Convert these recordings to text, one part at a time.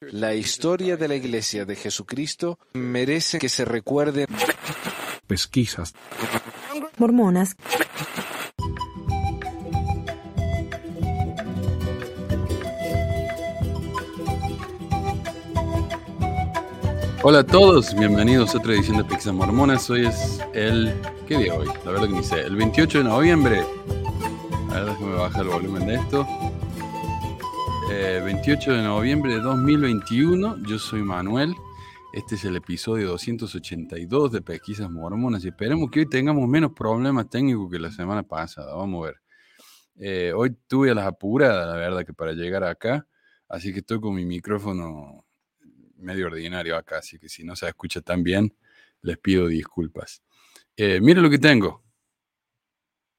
La historia de la Iglesia de Jesucristo merece que se recuerde. Pesquisas. Mormonas. Hola a todos, bienvenidos a otra edición de Pesquisas Mormonas. Hoy es el. ¿Qué día hoy? La verdad que ni sé. El 28 de noviembre. A ver, déjame bajar el volumen de esto. 28 de noviembre de 2021. Yo soy Manuel. Este es el episodio 282 de Pesquisas Mormonas y esperemos que hoy tengamos menos problemas técnicos que la semana pasada. Vamos a ver. Eh, hoy tuve las apuradas, la verdad, que para llegar acá. Así que estoy con mi micrófono medio ordinario acá, así que si no se escucha tan bien, les pido disculpas. Eh, lo que tengo.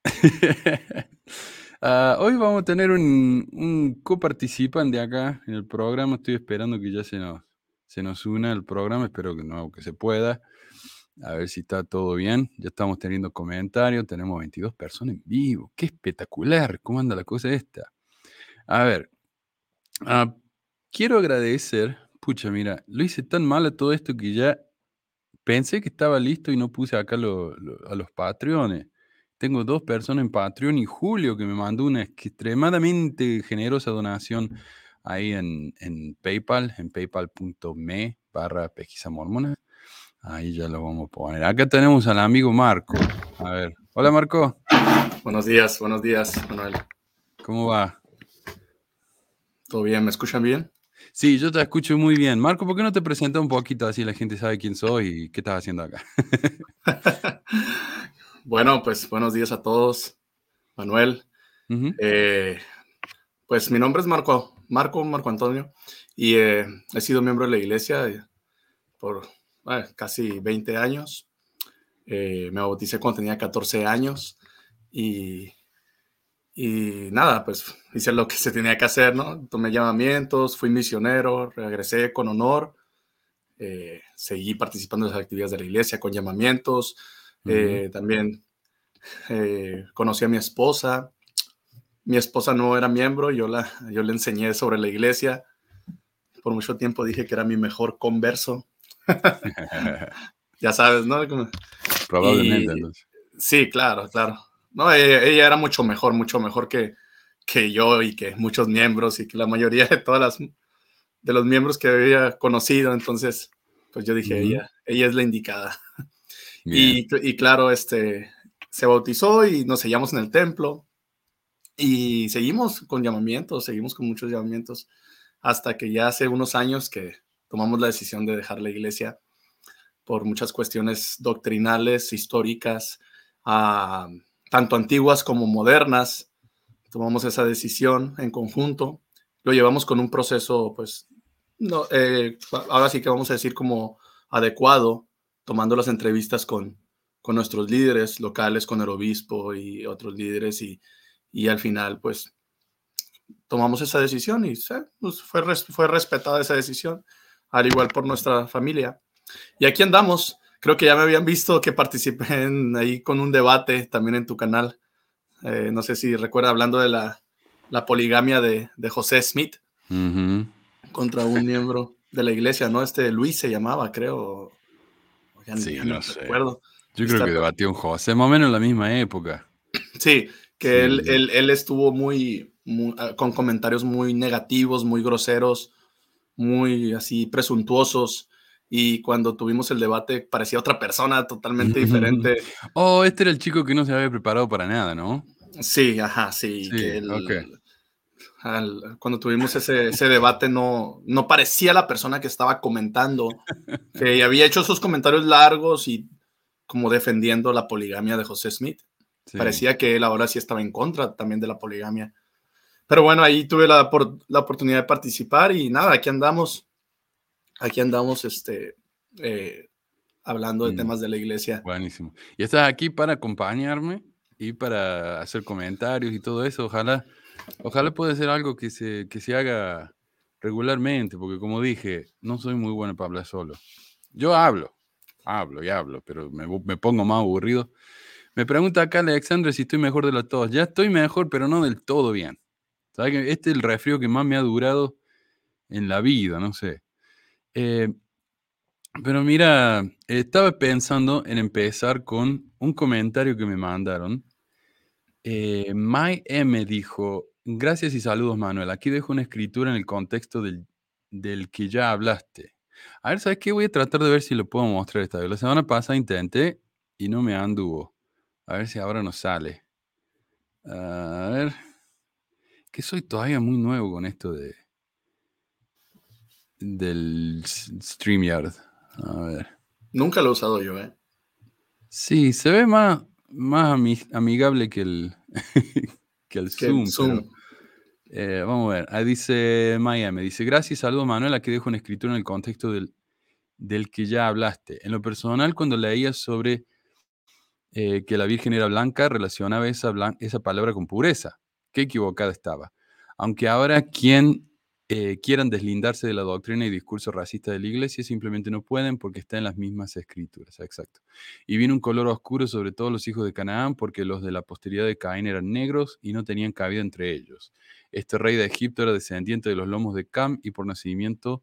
Ah, hoy vamos a tener un, un coparticipante acá en el programa. Estoy esperando que ya se nos, se nos una el programa. Espero que no, que se pueda. A ver si está todo bien. Ya estamos teniendo comentarios. Tenemos 22 personas en vivo. ¡Qué espectacular! ¿Cómo anda la cosa esta? A ver. Ah, quiero agradecer Pucha, mira, lo hice tan mal a todo esto que ya pensé que estaba listo y no puse acá a los Patreones. Tengo dos personas en Patreon y Julio que me mandó una extremadamente generosa donación ahí en, en PayPal, en paypal.me barra pesquisa mormona. Ahí ya lo vamos a poner. Acá tenemos al amigo Marco. A ver. Hola Marco, Buenos días, buenos días, Manuel. ¿cómo va? ¿Todo bien? ¿Me escuchan bien? Sí, yo te escucho muy bien. Marco, ¿por qué no te presentas un poquito así la gente sabe quién soy y qué estás haciendo acá? bueno, pues buenos días a todos, Manuel. Ujú. Eh, pues mi nombre es Marco, Marco, Marco Antonio, y eh, he sido miembro de la iglesia eh, por eh, casi 20 años. Eh, me bauticé cuando tenía 14 años y, y nada, pues hice lo que se tenía que hacer, ¿no? Tomé llamamientos, fui misionero, regresé con honor, eh, seguí participando en las actividades de la iglesia con llamamientos, eh, también eh, conocí a mi esposa. Mi esposa no era miembro, yo, la, yo le enseñé sobre la iglesia. Por mucho tiempo dije que era mi mejor converso. Ya sabes, ¿no? Probablemente, Y-. Sí, claro, claro. No, ella, ella era mucho mejor, mucho mejor que, que yo y que muchos miembros y que la mayoría de todas las de los miembros que había conocido. Entonces, pues yo dije, Ujú. ella, ella es la indicada. Y claro, este, se bautizó y nos sellamos en el templo y seguimos con llamamientos, seguimos con muchos llamamientos, hasta que ya hace unos años que tomamos la decisión de dejar la iglesia por muchas cuestiones doctrinales, históricas, ah, tanto antiguas como modernas. Tomamos esa decisión en conjunto, lo llevamos con un proceso, pues, no, eh, ahora sí que vamos a decir como adecuado, tomando las entrevistas con, con nuestros líderes locales, con el obispo y otros líderes y, y al final pues tomamos esa decisión y sí, pues, fue, res- fue respetada esa decisión, al igual por nuestra familia. Y aquí andamos, creo que ya me habían visto que participé en- ahí con un debate también en tu canal, Eh, no sé si recuerda hablando de la, la poligamia de, de José Smith Ujú. contra un miembro de la iglesia, ¿no? Este Luis se llamaba, creo. Ya Sí, no sé. recuerdo. Yo creo Está- que debatió un José, más o menos en la misma época. Sí, que Sí. Él, él, él estuvo muy, muy, ah, con comentarios muy negativos, muy groseros, muy así presuntuosos. Y cuando tuvimos el debate parecía otra persona totalmente diferente. Oh, este era el chico que no se había preparado para nada, ¿no? Sí, ajá, sí. Sí, que él- ok. Al- cuando tuvimos ese, ese debate no, no parecía la persona que estaba comentando, que había hecho esos comentarios largos y como defendiendo la poligamia de José Smith. Sí. Parecía que él ahora sí estaba en contra también de la poligamia. Pero bueno, ahí tuve la, por- la oportunidad de participar y nada, aquí andamos. Aquí andamos este, eh, hablando de Mm. temas de la iglesia. Buenísimo. Y estás aquí para acompañarme y para hacer comentarios y todo eso. Ojalá, ojalá pueda ser algo que se, que se haga regularmente, porque como dije, no soy muy bueno para hablar solo. Yo hablo, hablo y hablo, pero me, me pongo más aburrido. Me pregunta acá Alexandre si estoy mejor de los todos. Ya estoy mejor, pero no del todo bien. ¿Sabes que Este es el resfrío que más me ha durado en la vida, no sé. Eh, pero mira, estaba pensando en empezar con un comentario que me mandaron. Eh, M dijo, gracias y saludos Manuel, aquí dejo una escritura en el contexto del, del que ya hablaste. A ver, ¿sabes qué? Voy a tratar de ver si lo puedo mostrar esta vez. La semana pasada intenté y no me anduvo. A ver si ahora nos sale. A ver. Que soy todavía muy nuevo con esto de del StreamYard. A ver. Nunca lo he usado yo, ¿eh? Sí, se ve más, más amigable que el, que el Zoom. Eh, vamos a ver. Ahí dice Miami. Dice, gracias, saludos Manuel. Aquí dejo una escritura en el contexto del, del que ya hablaste. En lo personal, cuando leía sobre eh, que la Virgen era blanca, relacionaba esa, esa palabra con pureza. Qué equivocada estaba. Aunque ahora quien eh, quieran deslindarse de la doctrina y discurso racista de la iglesia, simplemente no pueden porque está en las mismas escrituras. Exacto. Y vino un color oscuro sobre todos los hijos de Canaán porque los de la posteridad de Caín eran negros y no tenían cabida entre ellos. Este rey de Egipto era descendiente de los lomos de Cam y por nacimiento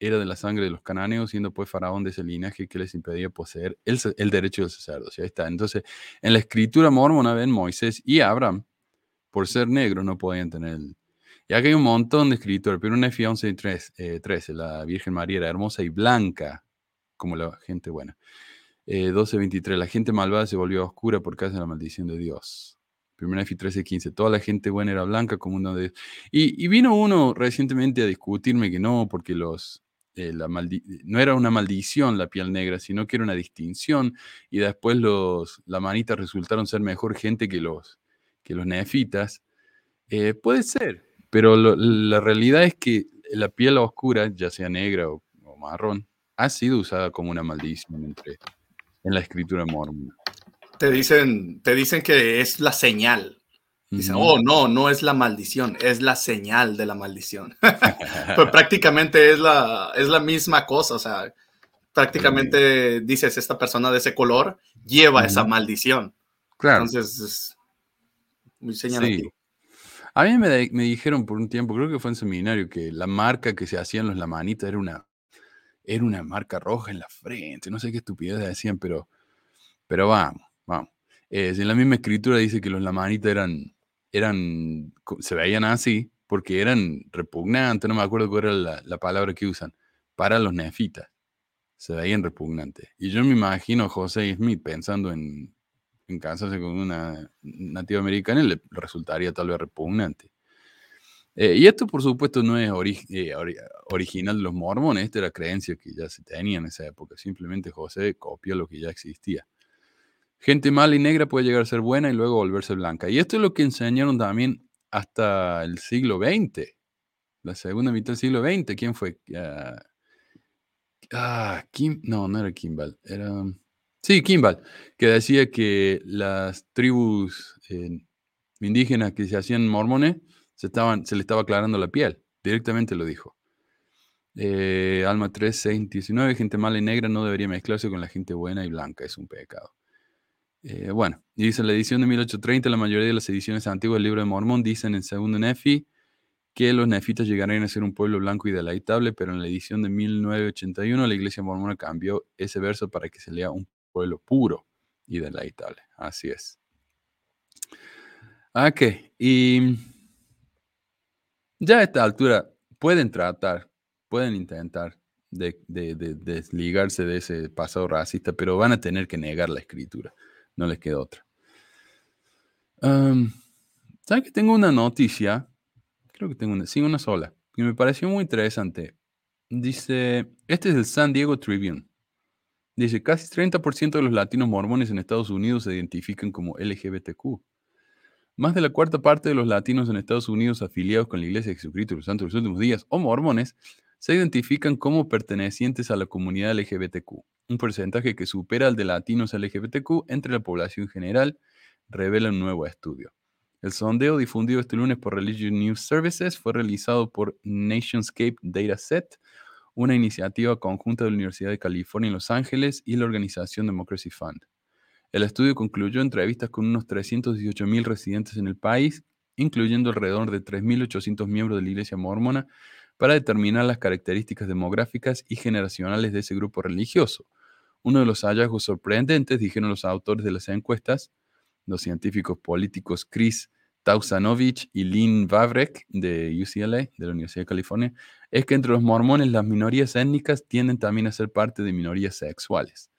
era de la sangre de los cananeos, siendo pues faraón de ese linaje que les impedía poseer el, el derecho del sacerdocio. Ahí está. Entonces, en la escritura mormona ven Moisés y Abraham, por ser negros, no podían tener el... Y acá hay un montón de escritores, pero en Nefi 11 y 13, la Virgen María era hermosa y blanca, como la gente buena. Eh, 12.23, la gente malvada se volvió oscura por causa de la maldición de Dios. Primera Nefi 13.15, toda la gente buena era blanca como uno de Y, y vino uno recientemente a discutirme que no, porque los, eh, la no era una maldición la piel negra, sino que era una distinción, y después los lamanitas resultaron ser mejor gente que los, que los nefitas. Eh, puede ser, pero la realidad es que la piel oscura, ya sea negra o, marrón, ha sido usada como una maldición entre, en la escritura mormona. Te dicen, te dicen que es la señal. Dicen, oh, no, no es la maldición, es la señal de la maldición. pues prácticamente es la, es la misma cosa, o sea, prácticamente dices, esta persona de ese color lleva esa maldición. Claro. Entonces, es muy señalativo. A mí me, dijeron por un tiempo, creo que fue en seminario, que la marca que se hacían los lamanitas era una, era una marca roja en la frente. No sé qué estupidez decían, pero, pero vamos, vamos. en la misma escritura dice que los lamanitas eran eran, se veían así porque eran repugnantes, no me acuerdo cuál era la, palabra que usan, para los nefitas. Se veían repugnantes. Y yo me imagino a José Smith pensando en, en casarse con una nativa americana le resultaría tal vez repugnante. Eh, y esto, por supuesto, no es eh, original de los mormones, esta era creencia que ya se tenía en esa época. Simplemente José copió lo que ya existía. Gente mala y negra puede llegar a ser buena y luego volverse blanca. Y esto es lo que enseñaron también hasta el siglo XX, la segunda mitad del siglo XX. ¿Quién fue? ah, ah Kim, no, no era Kimball, era... Sí, Kimball, que decía que las tribus eh, indígenas que se hacían mormones se, estaban, se le estaba aclarando la piel. Directamente lo dijo. Eh, Alma 3, 6, 19. Gente mala y negra no debería mezclarse con la gente buena y blanca. Es un pecado. Eh, bueno, dice la edición de 1830, la mayoría de las ediciones antiguas del libro de Mormón dicen en segundo Nefi que los nefitas llegarían a ser un pueblo blanco y deleitable, pero en la edición de 1981 la iglesia mormona cambió ese verso para que se lea un pueblo puro y deleitable. Así es. Ok, y ya a esta altura pueden tratar, pueden intentar de, desligarse de ese pasado racista, pero van a tener que negar la escritura no les queda otra. ¿Saben que tengo una noticia? Creo que tengo una, sí, una sola, que me pareció muy interesante. Dice, este es el San Diego Tribune. Dice, casi 30% de los latinos mormones en Estados Unidos se identifican como LGBTQ. Más de la cuarta parte de los latinos en Estados Unidos afiliados con la Iglesia de Jesucristo de los Santos de los Últimos Días o mormones se identifican como pertenecientes a la comunidad LGBTQ un porcentaje que supera al de latinos LGBTQ entre la población general, revela un nuevo estudio. El sondeo difundido este lunes por Religion News Services fue realizado por Nationscape Dataset, una iniciativa conjunta de la Universidad de California en Los Ángeles y la organización Democracy Fund. El estudio concluyó entrevistas con unos 318.000 residentes en el país, incluyendo alrededor de 3.800 miembros de la Iglesia Mormona, para determinar las características demográficas y generacionales de ese grupo religioso. Uno de los hallazgos sorprendentes, dijeron los autores de las encuestas, los científicos políticos Chris Tausanovich y Lynn Vavrek de UCLA, de la Universidad de California, es que entre los mormones las minorías étnicas tienden también a ser parte de minorías sexuales.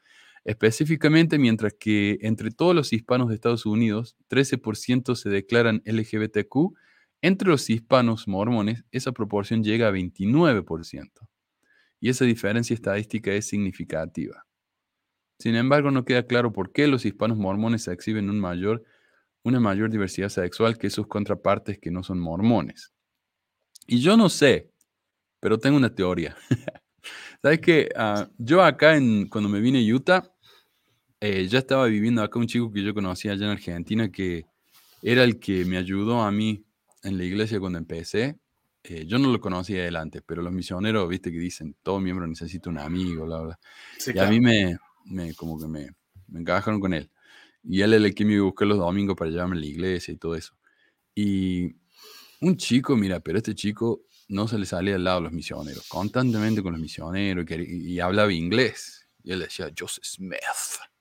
Específicamente, mientras que entre todos los hispanos de Estados Unidos, 13% se declaran LGBTQ, entre los hispanos mormones esa proporción llega a 29%. Y esa diferencia estadística es significativa. Sin embargo, no queda claro por qué los hispanos mormones exhiben un mayor, una mayor diversidad sexual que sus contrapartes que no son mormones. Y yo no sé, pero tengo una teoría. ¿Sabes qué? Ah, yo acá, en, cuando me vine a Utah, eh, ya estaba viviendo acá un chico que yo conocía allá en Argentina que era el que me ayudó a mí en la iglesia cuando empecé. Eh, yo no lo conocía adelante, pero los misioneros, viste que dicen, todo miembro necesita un amigo, bla, bla. y a mí me, me, como que me, me encajaron con él. Y él es el que me buscó los domingos para llevarme a la iglesia y todo eso. Y un chico, mira, pero este chico no se le salía al lado de los misioneros, constantemente con los misioneros y, hablaba inglés. Y él decía, Joseph Smith.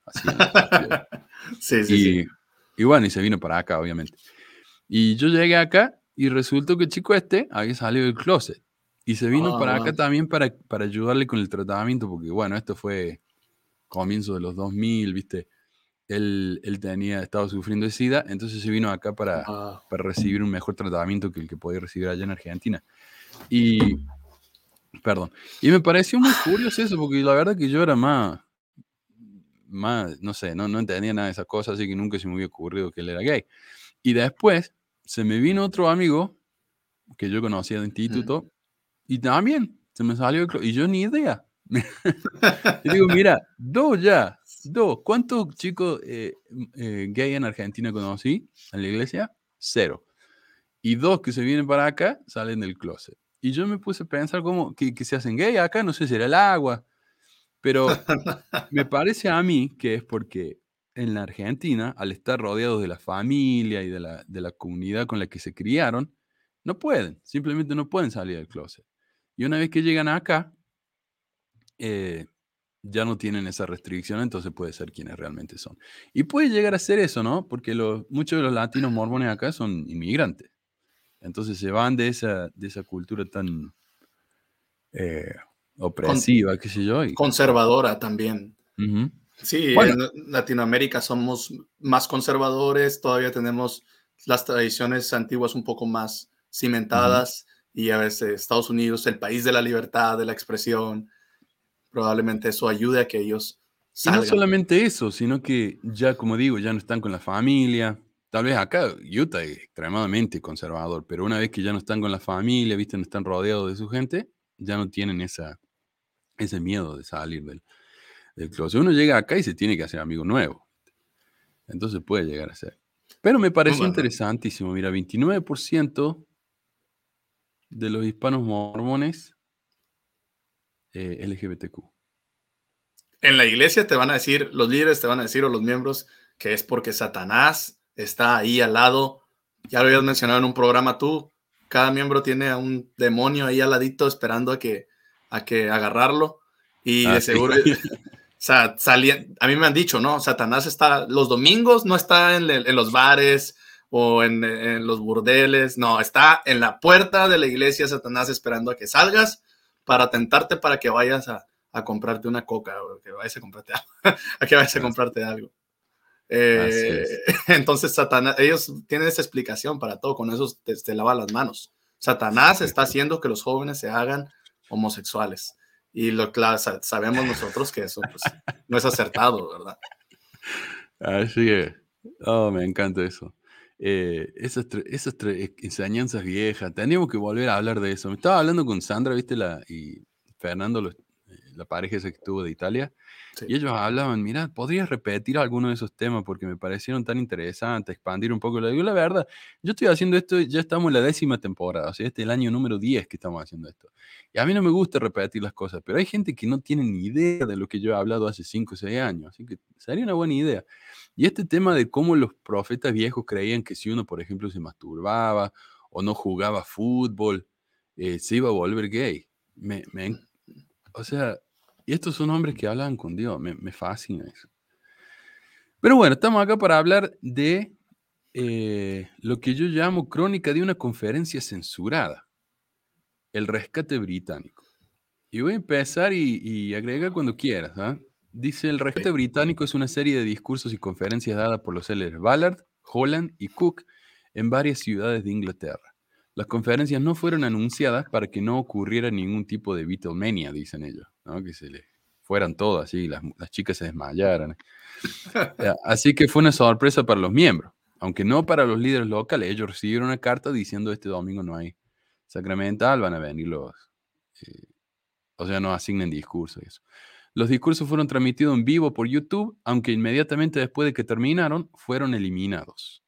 Así sí, sí, y, sí. y bueno, y se vino para acá, obviamente. Y yo llegué acá y resultó que el chico este había salido del closet. Y se vino para acá Ah. también para, para ayudarle con el tratamiento, porque bueno, esto fue comienzo de los 2000, ¿viste? Él, él tenía, estaba sufriendo de SIDA, entonces se vino acá para, Ah, para recibir un mejor tratamiento que el que podía recibir allá en Argentina. Y, perdón, y me pareció muy curioso eso, porque la verdad que yo era más, más, no sé, no, no entendía nada de esas cosas, así que nunca se me hubiera ocurrido que él era gay. Y después se me vino otro amigo que yo conocía de instituto y también se me salió, y yo ni idea. y digo, mira, dos ya, dos. ¿Cuántos chicos eh, eh, gay en Argentina conocí en la iglesia? Cero. Y dos que se vienen para acá salen del closet. Y yo me puse a pensar como que, que se hacen gay acá, no sé si era el agua, pero me parece a mí que es porque en la Argentina, al estar rodeados de la familia y de la, de la comunidad con la que se criaron, no pueden, simplemente no pueden salir del closet. Y una vez que llegan acá, eh, ya no tienen esa restricción, entonces puede ser quienes realmente son. Y puede llegar a ser eso, ¿no? Porque los, muchos de los latinos mormones acá son inmigrantes. Entonces se van de esa, de esa cultura tan eh, opresiva, qué sé yo. y- conservadora también. Ujú. Sí, Bueno. en Latinoamérica somos más conservadores, todavía tenemos las tradiciones antiguas un poco más cimentadas y a veces Estados Unidos, el país de la libertad, de la expresión, probablemente eso ayude a que ellos Y no salgan. solamente eso, sino que ya, como digo, ya no están con la familia. Tal vez acá Utah es extremadamente conservador, pero una vez que ya no están con la familia, viste, no están rodeados de su gente, ya no tienen esa, ese miedo de salir del, del closet. Uno llega acá y se tiene que hacer amigo nuevo. Entonces puede llegar a ser. Pero me pareció Bueno. interesantísimo. Mira, 29% de los hispanos mormones eh, LGBTQ. En la iglesia te van a decir, los líderes te van a decir, o los miembros, que es porque Satanás está ahí al lado. Ya lo habías mencionado en un programa tú. Cada miembro tiene a un demonio ahí al ladito esperando a que, a que agarrarlo. Y Ah, de sí. seguro, o sea, a mí me han dicho, ¿no? Satanás está, los domingos no está en los bares o en, en los burdeles, no, está en la puerta de la iglesia Satanás esperando a que salgas para tentarte para que vayas a, a comprarte una coca o que vayas a comprarte algo, a que vayas a comprarte algo. Eh, es. entonces, Satanás, ellos tienen esa explicación para todo, con eso te, te lava las manos. Satanás Sí. está haciendo que los jóvenes se hagan homosexuales. Y lo claro, sa- sabemos nosotros que eso pues, no es acertado, ¿verdad? Así es. Oh, me encanta eso. Eh, esas, esas tre- enseñanzas viejas, tendríamos que volver a hablar de eso. Me estaba hablando con Sandra, ¿viste? La, y Fernando, los- eh, la pareja esa que estuvo de Italia, Sí. y ellos hablaban, mira, ¿podrías repetir alguno de esos temas? Porque me parecieron tan interesantes, expandir un poco. Le digo, la verdad, yo estoy haciendo esto, ya estamos en la décima temporada, o sea, este es el año número 10 que estamos haciendo esto. Y a mí no me gusta repetir las cosas, pero hay gente que no tiene ni idea de lo que yo he hablado hace 5 o 6 años, así que sería una buena idea. Y este tema de cómo los profetas viejos creían que si uno, por ejemplo, se masturbaba o no jugaba fútbol, eh, se iba a volver gay. O sea, y estos son hombres que hablan con Dios, me, fascina eso. Pero bueno, estamos acá para hablar de eh, lo que yo llamo crónica de una conferencia censurada, el rescate británico. Y voy a empezar y, y agrega cuando quieras. ¿ah? Dice, el rescate británico es una serie de discursos y conferencias dadas por los célebres Ballard, Holland y Cook en varias ciudades de Inglaterra. Las conferencias no fueron anunciadas para que no ocurriera ningún tipo de Beatlemania, dicen ellos, ¿no? que se les fueran todas así, las, las chicas se desmayaran. Eh, Así que fue una sorpresa para los miembros, aunque no para los líderes locales. Ellos recibieron una carta diciendo este domingo no hay sacramental, van a venir los, eh, o sea, no asignen discursos y eso. Los discursos fueron transmitidos en vivo por YouTube, aunque inmediatamente después de que terminaron, fueron eliminados.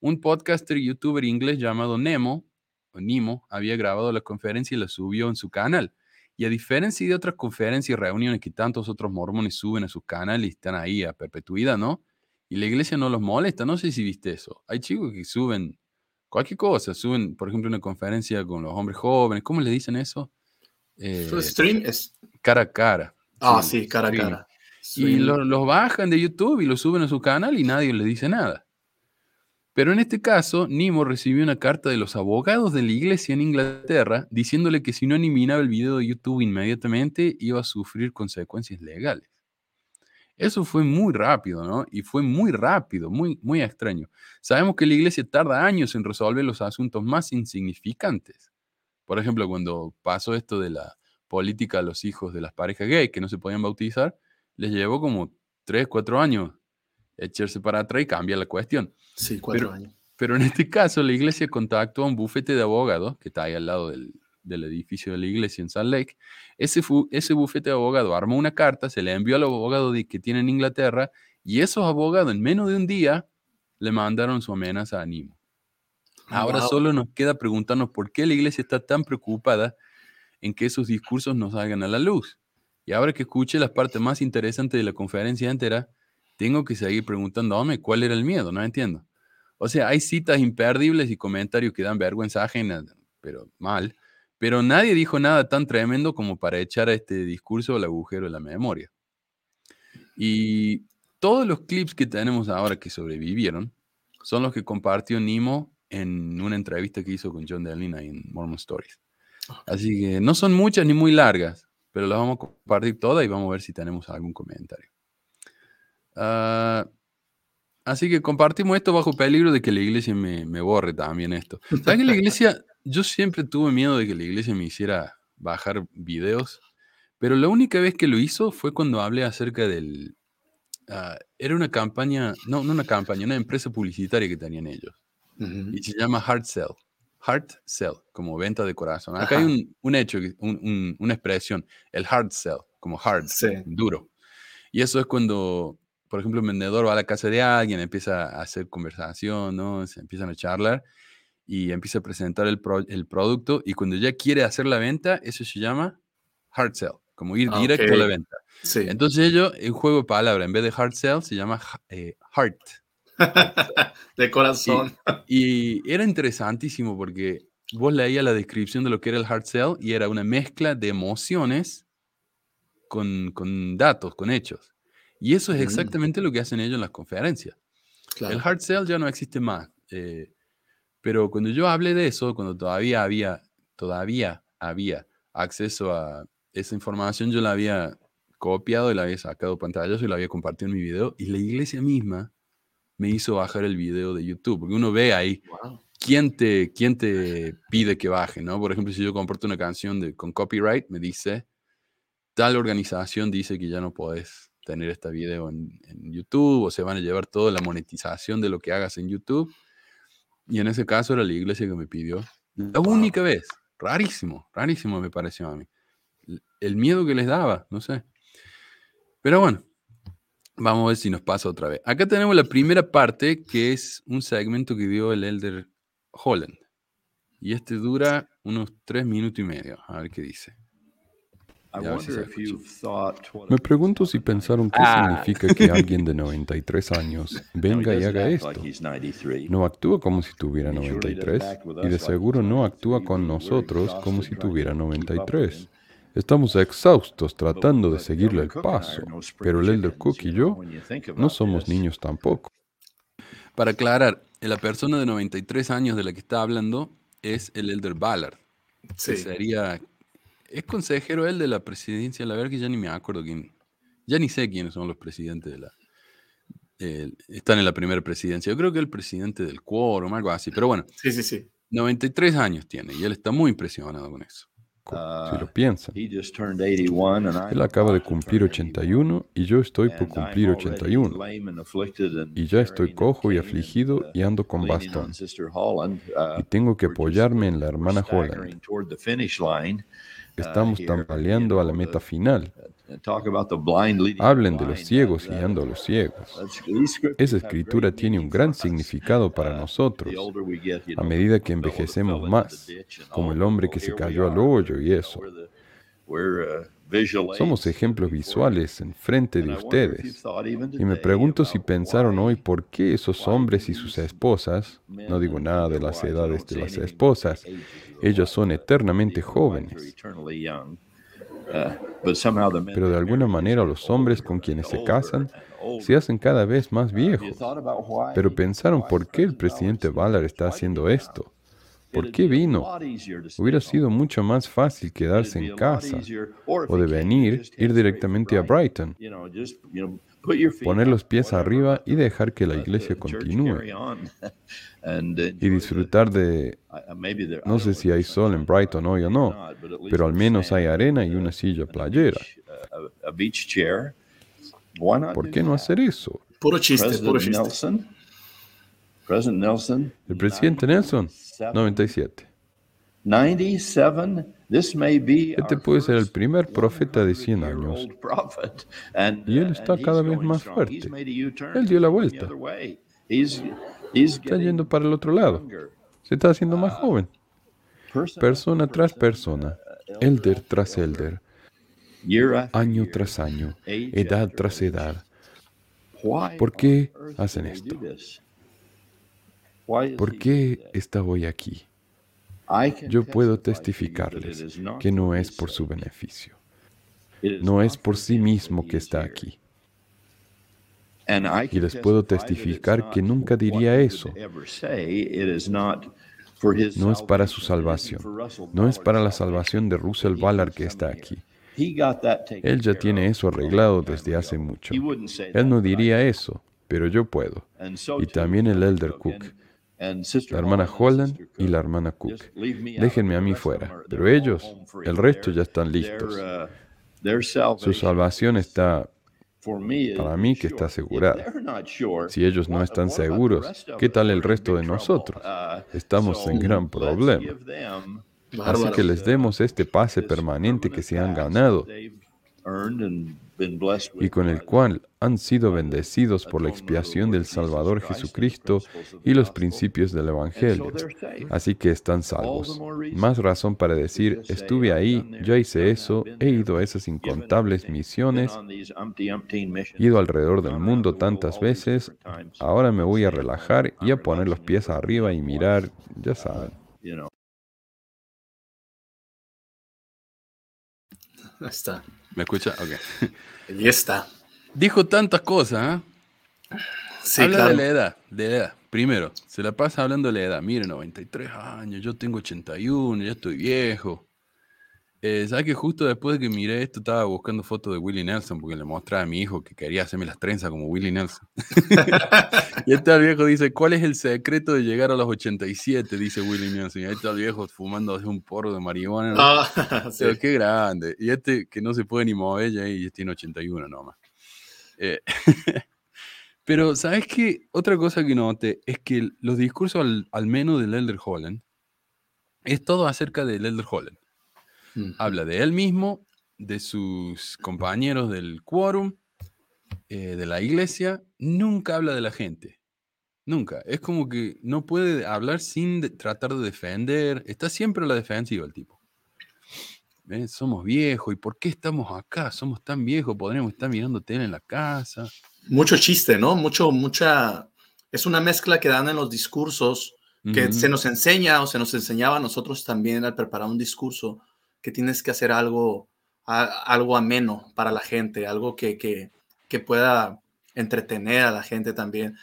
Un podcaster y youtuber inglés llamado Nemo, o Nemo, había grabado la conferencia y la subió en su canal. Y a diferencia de otras conferencias y reuniones que tantos otros mormones suben a sus canales y están ahí a perpetuidad, ¿no? Y la iglesia no los molesta, no sé si viste eso. Hay chicos que suben cualquier cosa, suben, por ejemplo, una conferencia con los hombres jóvenes, ¿cómo le dicen eso? Eh, stream es. cara a cara. Ah, sí, cara a cara. Y Stream. lo- los bajan de YouTube y los suben a su canal y nadie les dice nada. Pero en este caso, Nimo recibió una carta de los abogados de la iglesia en Inglaterra diciéndole que si no eliminaba el video de YouTube inmediatamente iba a sufrir consecuencias legales. Eso fue muy rápido, ¿no? Y fue muy rápido, muy, muy extraño. Sabemos que la iglesia tarda años en resolver los asuntos más insignificantes. Por ejemplo, cuando pasó esto de la política a los hijos de las parejas gay que no se podían bautizar, les llevó como 3, 4 años echarse para atrás y cambiar la cuestión. Sí, cuatro pero- años. Pero en este caso, la iglesia contactó a un bufete de abogados que está ahí al lado del, del edificio de la iglesia en Salt Lake. Ese, fu- ese bufete de abogados armó una carta, se le envió a los abogados de- que tienen en Inglaterra y esos abogados en menos de un día le mandaron su amenaza a Nimo. Ahora Wow. solo nos queda preguntarnos por qué la iglesia está tan preocupada en que esos discursos no salgan a la luz. Y ahora que escuché las partes más interesantes de la conferencia entera, tengo que seguir preguntándome cuál era el miedo, no entiendo. O sea, hay citas imperdibles y comentarios que dan vergüenza ajena, pero mal. Pero nadie dijo nada tan tremendo como para echar a este discurso al agujero de la memoria. Y todos los clips que tenemos ahora que sobrevivieron son los que compartió Nimo en una entrevista que hizo con John Delina en Mormon Stories. Así que no son muchas ni muy largas, pero las vamos a compartir todas y vamos a ver si tenemos algún comentario. Ah, así que compartimos esto bajo peligro de que la iglesia me, me borre también esto. ¿Sabes que la iglesia, yo siempre tuve miedo de que la iglesia me hiciera bajar videos, pero la única vez que lo hizo fue cuando hablé acerca del... ah, era una campaña, no, no una campaña, una empresa publicitaria que tenían ellos Ujú. y se llama hard sell. Hard sell, como venta de corazón. Acá hay un, un hecho, que- un- un- una expresión, el hard sell, como hard, Sí. duro. Y eso es cuando, por ejemplo, un vendedor va a la casa de alguien, empieza a hacer conversación, ¿no? Se empiezan a charlar y empieza a presentar el, pro- el producto y cuando ya quiere hacer la venta, eso se llama hard sell, como ir Ah, directo a la venta. Sí. Entonces ellos, en juego de palabras, en vez de hard sell, se llama eh, heart. de corazón. Y era interesantísimo porque vos leías la descripción de lo que era el hard sell y era una mezcla de emociones con, con datos, con hechos. Y eso es Mm. exactamente lo que hacen ellos en las conferencias. Claro. El hard sell ya no existe más. eh, pero cuando yo hablé de eso, cuando todavía había, todavía había acceso a esa información, yo la había copiado y la había sacado pantallas y la había compartido en mi video. Y la iglesia misma me hizo bajar el video de YouTube, porque uno ve ahí Wow. quién te, quién te pide que baje, ¿no? Por ejemplo, si yo comparto una canción de, con copyright, me dice, tal organización dice que ya no podés tener este video en, en YouTube o se van a llevar toda la monetización de lo que hagas en YouTube. Y en ese caso era la iglesia que me pidió. La Wow. única vez. Rarísimo, rarísimo me pareció a mí. El miedo que les daba, no sé. Pero bueno, vamos a ver si nos pasa otra vez. Acá tenemos la primera parte, que es un segmento que dio el Elder Holland. Y este dura unos tres minutos y medio. A ver qué dice. Me pregunto si pensaron qué Ah. significa que alguien de 93 años venga y haga esto. No actúa como si tuviera 93 y de seguro no actúa con nosotros como si tuviera 93. Estamos exhaustos tratando de seguirle el paso, pero el Elder Cook y yo no somos niños tampoco. Para aclarar, la persona de 93 años de la que está hablando es el Elder Ballard. que Sí. sería. Es consejero él de la presidencia, la verdad que ya ni me acuerdo quién. Ya ni sé quiénes son los presidentes de la. el- están en la primera presidencia. Yo creo que el presidente del quórum, algo así. Pero bueno, Sí, sí, sí. 93 años tiene y él está muy impresionado con eso. Si lo piensan. Él acaba de cumplir 81 y yo estoy por cumplir 81. Y ya estoy cojo y afligido y ando con bastón. Y tengo que apoyarme en la hermana Holland. Estamos tambaleando a la meta final. Hablen de los ciegos guiando a los ciegos. Esa escritura tiene un gran significado para nosotros a medida que envejecemos más, como el hombre que se cayó al hoyo y eso. Somos ejemplos visuales en frente de ustedes. Y me pregunto si pensaron hoy por qué esos hombres y sus esposas, no digo nada de las edades de las esposas, ellas son eternamente jóvenes. Pero de alguna manera los hombres con quienes se casan se hacen cada vez más viejos. Pero pensaron por qué el presidente Ballard está haciendo esto. ¿Por qué vino? Hubiera sido mucho más fácil quedarse en casa o de venir, ir directamente a Brighton, poner los pies arriba y dejar que la iglesia continúe y disfrutar de, no sé si hay sol en Brighton hoy o no, pero al menos hay arena y una silla playera. ¿Por qué no hacer eso? Puro chiste, puro chiste. El presidente Nelson, 97. Este puede ser el primer profeta de 100 años. Y él está cada vez más fuerte. Él dio la vuelta. Está yendo para el otro lado. Se está haciendo más joven. Persona tras persona, elder tras elder, año tras año, edad tras edad. ¿Por qué hacen esto? ¿Por qué está hoy aquí? Yo puedo testificarles que no es por su beneficio. No es por sí mismo que está aquí. Y les puedo testificar que nunca diría eso. No es para su salvación. No es para la salvación de Russell Ballard que está aquí. Él ya tiene eso arreglado desde hace mucho. Él no diría eso, pero yo puedo. Y también el Elder Cook, la hermana Holland y la hermana Cook. Déjenme a mí fuera, pero ellos, el resto ya están listos. Su salvación está, para mí, que está asegurada. Si ellos no están seguros, ¿qué tal el resto de nosotros? Estamos en gran problema. Así que les demos este pase permanente que se han ganado y con el cual han sido bendecidos por la expiación del Salvador Jesucristo y los principios del Evangelio. Así que están salvos. Más razón para decir, estuve ahí, ya hice eso, he ido a esas incontables misiones, ido alrededor del mundo tantas veces, ahora me voy a relajar y a poner los pies arriba y mirar, ya saben. Ahí está. ¿Me escucha? Ok. Ahí está. Dijo tantas cosas, ¿eh? Sí, Habla claro. de la edad, de la edad. Primero, se la pasa hablando de la edad. Mire, 93 años, yo tengo 81, ya estoy viejo. Eh, ¿Sabes que justo después de que miré esto estaba buscando fotos de Willie Nelson porque le mostraba a mi hijo que quería hacerme las trenzas como Willie Nelson? y este el viejo dice, ¿cuál es el secreto de llegar a los 87? Dice Willie Nelson. Y ahí está el viejo fumando un porro de marihuana. Ah, sí. Pero qué grande. Y este que no se puede ni mover ya y tiene 81 nomás. Eh, pero, ¿sabes qué? Otra cosa que noté es que los discursos, al, al menos del Elder Holland, es todo acerca del Elder Holland. Mm. Habla de él mismo, de sus compañeros del quórum, eh, de la iglesia. Nunca habla de la gente. Nunca. Es como que no puede hablar sin de- tratar de defender. Está siempre a la defensiva el tipo. ¿eh? somos viejos, ¿y por qué estamos acá? Somos tan viejos, podríamos estar mirando tele en la casa. Mucho chiste, ¿no? Mucho, mucha, es una mezcla que dan en los discursos que se nos enseña o se nos enseñaba a nosotros también al preparar un discurso, que tienes que hacer algo, algo ameno para la gente, algo que, que, que pueda entretener a la gente también.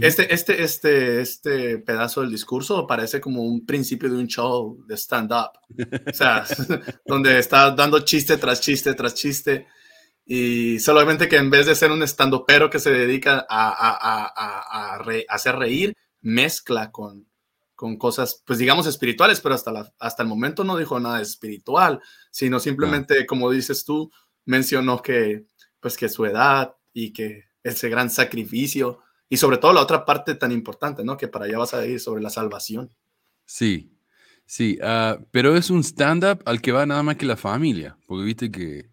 Este, este, este, este pedazo del discurso parece como un principio de un show de stand-up. O sea, donde está dando chiste tras chiste tras chiste. Y solamente que en vez de ser un stand-upero que se dedica a, a, a, a hacer reír, mezcla con, con cosas, pues digamos espirituales, pero hasta, la, hasta el momento no dijo nada espiritual, sino simplemente, como dices tú, mencionó que, pues que su edad y que ese gran sacrificio y sobre todo la otra parte tan importante, ¿no? Que para allá vas a ir sobre la salvación. Sí, sí, ah, pero es un stand-up al que va nada más que la familia, porque viste que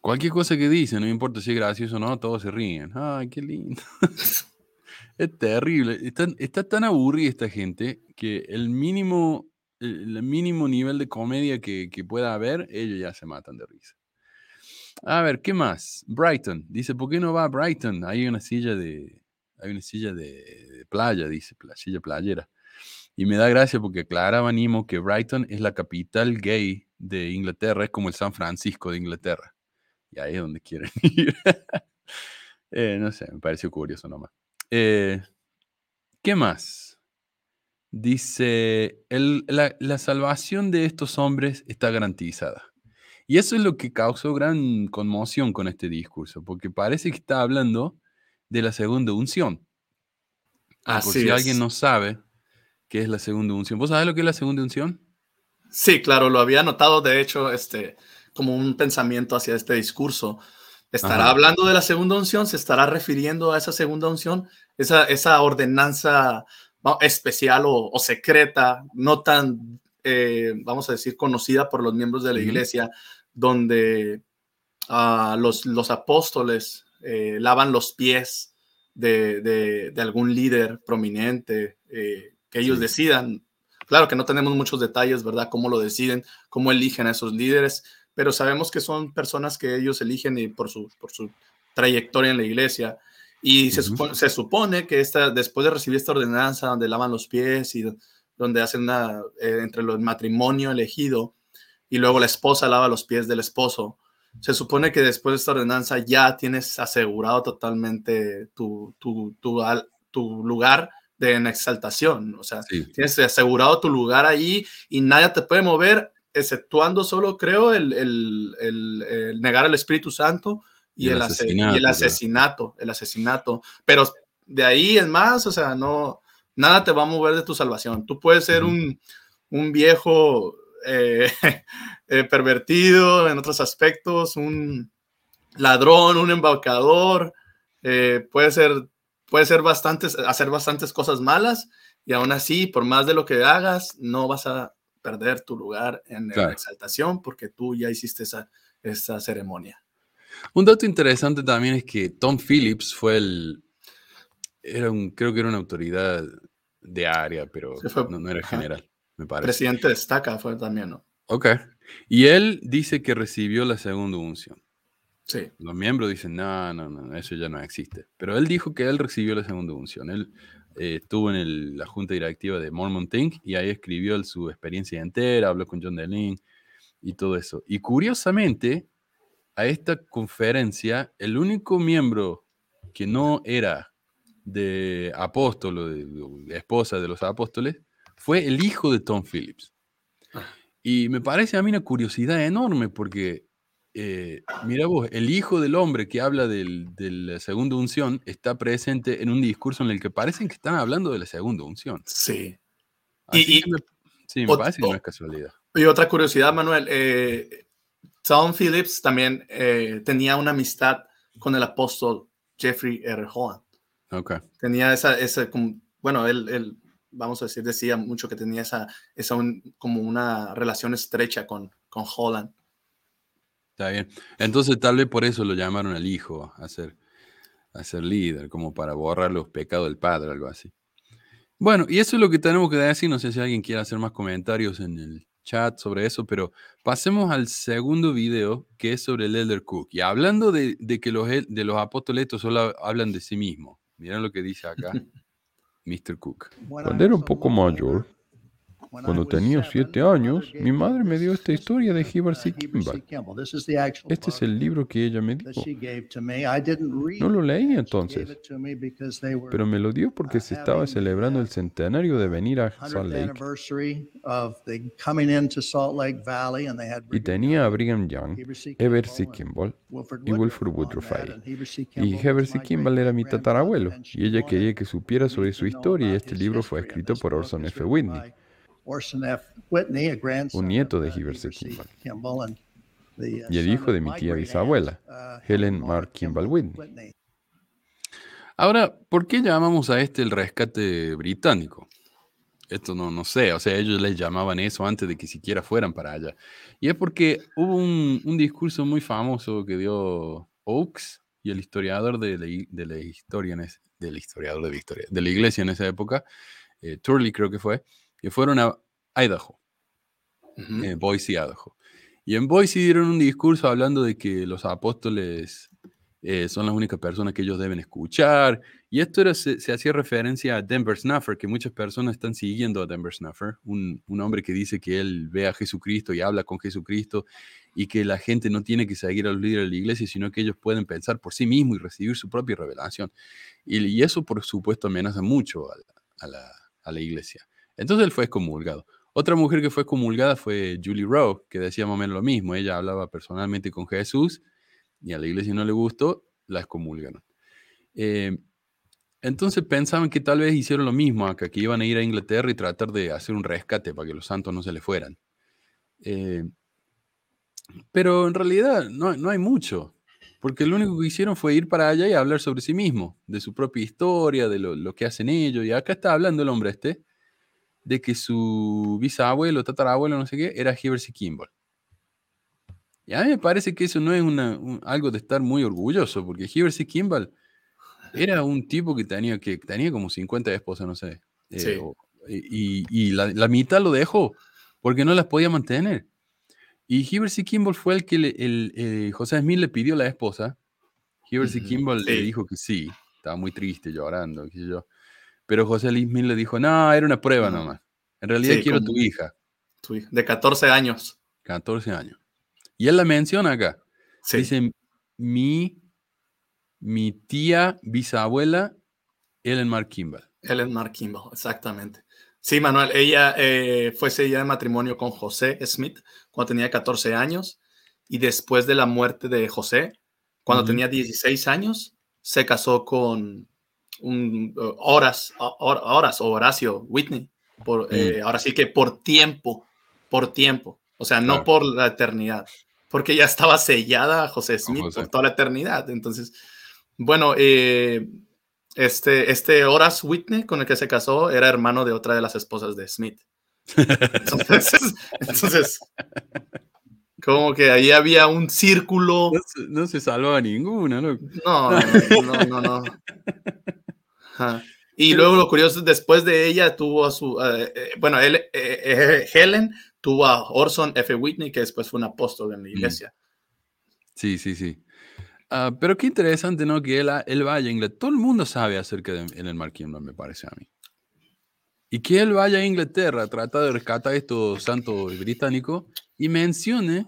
cualquier cosa que dice, no importa si es gracioso o no, todos se ríen. Ay, qué lindo. es terrible. Está, está, tan aburrida esta gente que el mínimo, el mínimo nivel de comedia que, que pueda haber, ellos ya se matan de risa. A ver, ¿qué más? Brighton. Dice, ¿por qué no va a Brighton? Hay una silla de, hay una silla de, playa, dice, la silla playera. Y me da gracia porque aclaraba Nimo que Brighton es la capital gay de Inglaterra, es como el San Francisco de Inglaterra. Y ahí es donde quieren ir. Eh, no sé, me pareció curioso nomás. Eh, ¿Qué más? Dice, la, la salvación de estos hombres está garantizada. Y eso es lo que causó gran conmoción con este discurso, porque parece que está hablando de la segunda unción. Por si alguien no sabe qué es la segunda unción. ¿Vos sabés lo que es la segunda unción? Sí, claro, lo había notado, de hecho, este, como un pensamiento hacia este discurso. ¿Estará hablando de la segunda unción? ¿Se estará refiriendo a esa segunda unción? Esa, esa ordenanza especial o, secreta, no tan, eh, vamos a decir, conocida por los miembros de la iglesia, donde uh, los, los apóstoles eh, lavan los pies de, de, algún líder prominente, eh, que ellos decidan. Claro que no tenemos muchos detalles, ¿verdad? Cómo lo deciden, cómo eligen a esos líderes, pero sabemos que son personas que ellos eligen y por, su, por su trayectoria en la iglesia. Y se, supone, se supone que esta, después de recibir esta ordenanza donde lavan los pies y donde hacen una, eh, entre el matrimonio elegido y luego la esposa lava los pies del esposo, se supone que después de esta ordenanza ya tienes asegurado totalmente tu, tu, tu, tu lugar de en exaltación. O sea, tienes asegurado tu lugar ahí y nadie te puede mover, exceptuando solo, creo, el, el, el, negar al Espíritu Santo y, el, asesinato, y el asesinato, el asesinato. Pero de ahí es más, o sea, no, nada te va a mover de tu salvación. Tú puedes ser un, un viejo eh, eh, pervertido en otros aspectos, un ladrón, un embaucador, eh, puede ser, puede ser bastantes, hacer bastantes cosas malas y aún así, por más de lo que hagas, no vas a perder tu lugar en la exaltación porque tú ya hiciste esa, esa ceremonia. Un dato interesante también es que Tom Phillips fue el, era un, creo que era una autoridad de área, pero no, era general. Presidente destaca fue también, ¿no? Ok. Y él dice que recibió la segunda unción. Sí. Los miembros dicen, no, no, no, eso ya no existe. Pero él dijo que él recibió la segunda unción. Él eh, estuvo en la junta directiva de Mormon Think y ahí escribió su experiencia entera, habló con John DeLink y todo eso. Y curiosamente, a esta conferencia, el único miembro que no era de apóstol de esposa de los apóstoles fue el hijo de Tom Phillips. Ah. Y me parece a mí una curiosidad enorme porque, eh, mira vos, el hijo del hombre que habla del, de la segunda unción está presente en un discurso en el que parecen que están hablando de la segunda unción. Sí. y, sí, me parece que no es casualidad. Y otra curiosidad, Manuel, eh, Tom Phillips también eh, tenía una amistad con el apóstol Jeffrey R. Holland. Okay. Tenía esa, esa bueno, él, él vamos a decir, decía mucho que tenía esa, esa como una relación estrecha con, con Holland. Está bien. Entonces tal vez por eso lo llamaron al hijo a ser, a ser líder, como para borrar los pecados del padre, algo así. Bueno, y eso es lo que tenemos que decir. No sé si alguien quiere hacer más comentarios en el chat sobre eso, pero pasemos al segundo video que es sobre el Elder Cook. Y hablando de, que los, de los apóstoletos solo hablan de sí mismos. Miren lo que dice acá Mr. Cook. Cuando era un poco mayor, cuando tenía siete años, mi madre me dio esta historia de Heber C. Kimball. Este es el libro que ella me dio. No lo leí entonces, pero me lo dio porque se estaba celebrando el centenario de venir a Salt Lake. Y tenía a Brigham Young, Heber C. Kimball y Wilford Woodruff ahí. Y Heber C. Kimball era mi tatarabuelo, y ella quería que supiera sobre su historia, y este libro fue escrito por Orson F. Whitney un nieto de Heber C. Kimball, uh, y el hijo de mi tía bisabuela, uh, Helen Mark Kimball Whitney. Ahora, ¿por qué llamamos a este el rescate británico? Esto no, no sé, o sea, ellos les llamaban eso antes de que siquiera fueran para allá. Y es porque hubo un, discurso muy famoso que dio Oakes y el historiador de la, de la historia, del historiador de la historia, de la iglesia en esa época, eh, Turley creo que fue, que fueron a Idaho, en Boise, Idaho. Y en Boise dieron un discurso hablando de que los apóstoles eh, son las únicas personas que ellos deben escuchar. Y esto era, se, hacía referencia a Denver Snuffer, que muchas personas están siguiendo a Denver Snuffer, un, un, hombre que dice que él ve a Jesucristo y habla con Jesucristo y que la gente no tiene que seguir a los líderes de la iglesia, sino que ellos pueden pensar por sí mismos y recibir su propia revelación. Y, eso, por supuesto, amenaza mucho a la, a la iglesia. Entonces él fue excomulgado. Otra mujer que fue excomulgada fue Julie Rowe, que decía más o menos lo mismo. Ella hablaba personalmente con Jesús y a la iglesia no le gustó, la excomulgaron. Eh, entonces pensaban que tal vez hicieron lo mismo acá, que iban a ir a Inglaterra y tratar de hacer un rescate para que los santos no se le fueran. Eh, pero en realidad no, no, hay mucho, porque lo único que hicieron fue ir para allá y hablar sobre sí mismo, de su propia historia, de lo, lo que hacen ellos. Y acá está hablando el hombre este, de que su bisabuelo, tatarabuelo, no sé qué, era Heber C. Kimball. Y a mí me parece que eso no es una, algo de estar muy orgulloso, porque Heber C. Kimball era un tipo que tenía, que tenía como 50 esposas, no sé. Eh, y, la, mitad lo dejó porque no las podía mantener. Y Heber C. Kimball fue el que el, eh, José Smith le pidió la esposa. Heber C. Kimball le dijo que sí, estaba muy triste, llorando, qué sé yo. Pero José Smith le dijo, no, era una prueba nomás. En realidad quiero tu hija. Tu hija, de 14 años. 14 años. Y él la menciona acá. Dice, mi, mi tía bisabuela, Ellen Mark Kimball. Ellen Mark Kimball, exactamente. Sí, Manuel, ella eh, fue seguida de matrimonio con José Smith cuando tenía 14 años y después de la muerte de José, cuando tenía 16 años, se casó con un, uh, horas, horas, o Horacio Whitney. Por, mm. eh, ahora sí que por tiempo, por tiempo, o sea, no por la eternidad, porque ya estaba sellada José Smith por toda la eternidad. Entonces, bueno, eh, este, este Horace Whitney con el que se casó era hermano de otra de las esposas de Smith. Entonces, entonces como que ahí había un círculo. No se, salvaba ninguna, ¿no? No, no, no, no. Y luego lo curioso, después de ella tuvo a su, eh, eh, bueno, él, eh, Helen tuvo a Orson F. Whitney, que después fue un apóstol en la mm. iglesia. Sí, sí, sí. Ah, pero qué interesante, ¿no? Que él, él vaya a Inglaterra. Todo el mundo sabe acerca de el Mark me parece a mí. Y que él vaya a Inglaterra, trata de rescatar a estos santos británicos y mencione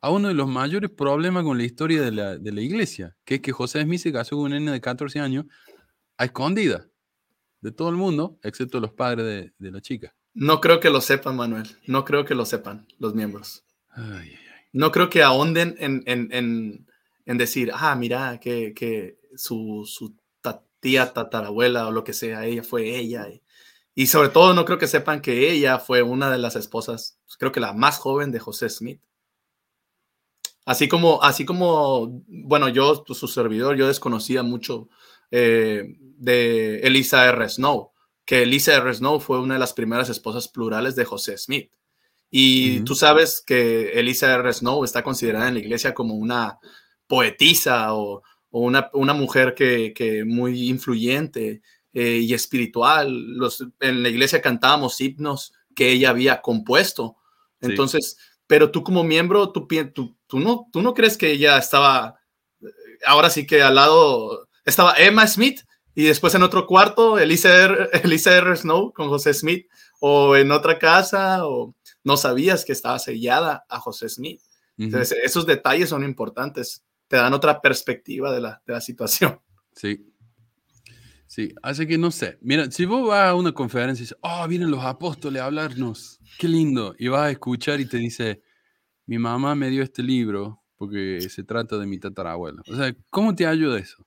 a uno de los mayores problemas con la historia de la, de la iglesia, que es que José Smith se casó con un nene de 14 años a escondida de todo el mundo, excepto los padres de, la chica. No creo que lo sepan, Manuel. No creo que lo sepan los miembros. No creo que ahonden en, decir, ah, mira, que, su, su, tía, tatarabuela o lo que sea, ella fue ella. Y, sobre todo no creo que sepan que ella fue una de las esposas, creo que la más joven de José Smith. Así como, así como, bueno, yo, pues, su servidor, yo desconocía mucho eh, de Elisa R. Snow, que Elisa R. Snow fue una de las primeras esposas plurales de José Smith. Y tú sabes que Elisa R. Snow está considerada en la iglesia como una poetisa o, una, mujer que, muy influyente eh, y espiritual. Los, en la iglesia cantábamos himnos que ella había compuesto Entonces, pero tú como miembro, tú, tú, tú, no, tú no crees que ella estaba, eh, ahora sí que al lado, estaba Emma Smith y después en otro cuarto, Elisa R. Elisa R. Snow con José Smith, o en otra casa, o no sabías que estaba sellada a José Smith. Entonces, esos detalles son importantes, te dan otra perspectiva de la, de la situación. Sí. Sí, así que no sé. Mira, si vos vas a una conferencia y dices, oh, vienen los apóstoles a hablarnos, qué lindo, y vas a escuchar y te dice, mi mamá me dio este libro porque se trata de mi tatarabuelo. O sea, ¿cómo te ayuda eso?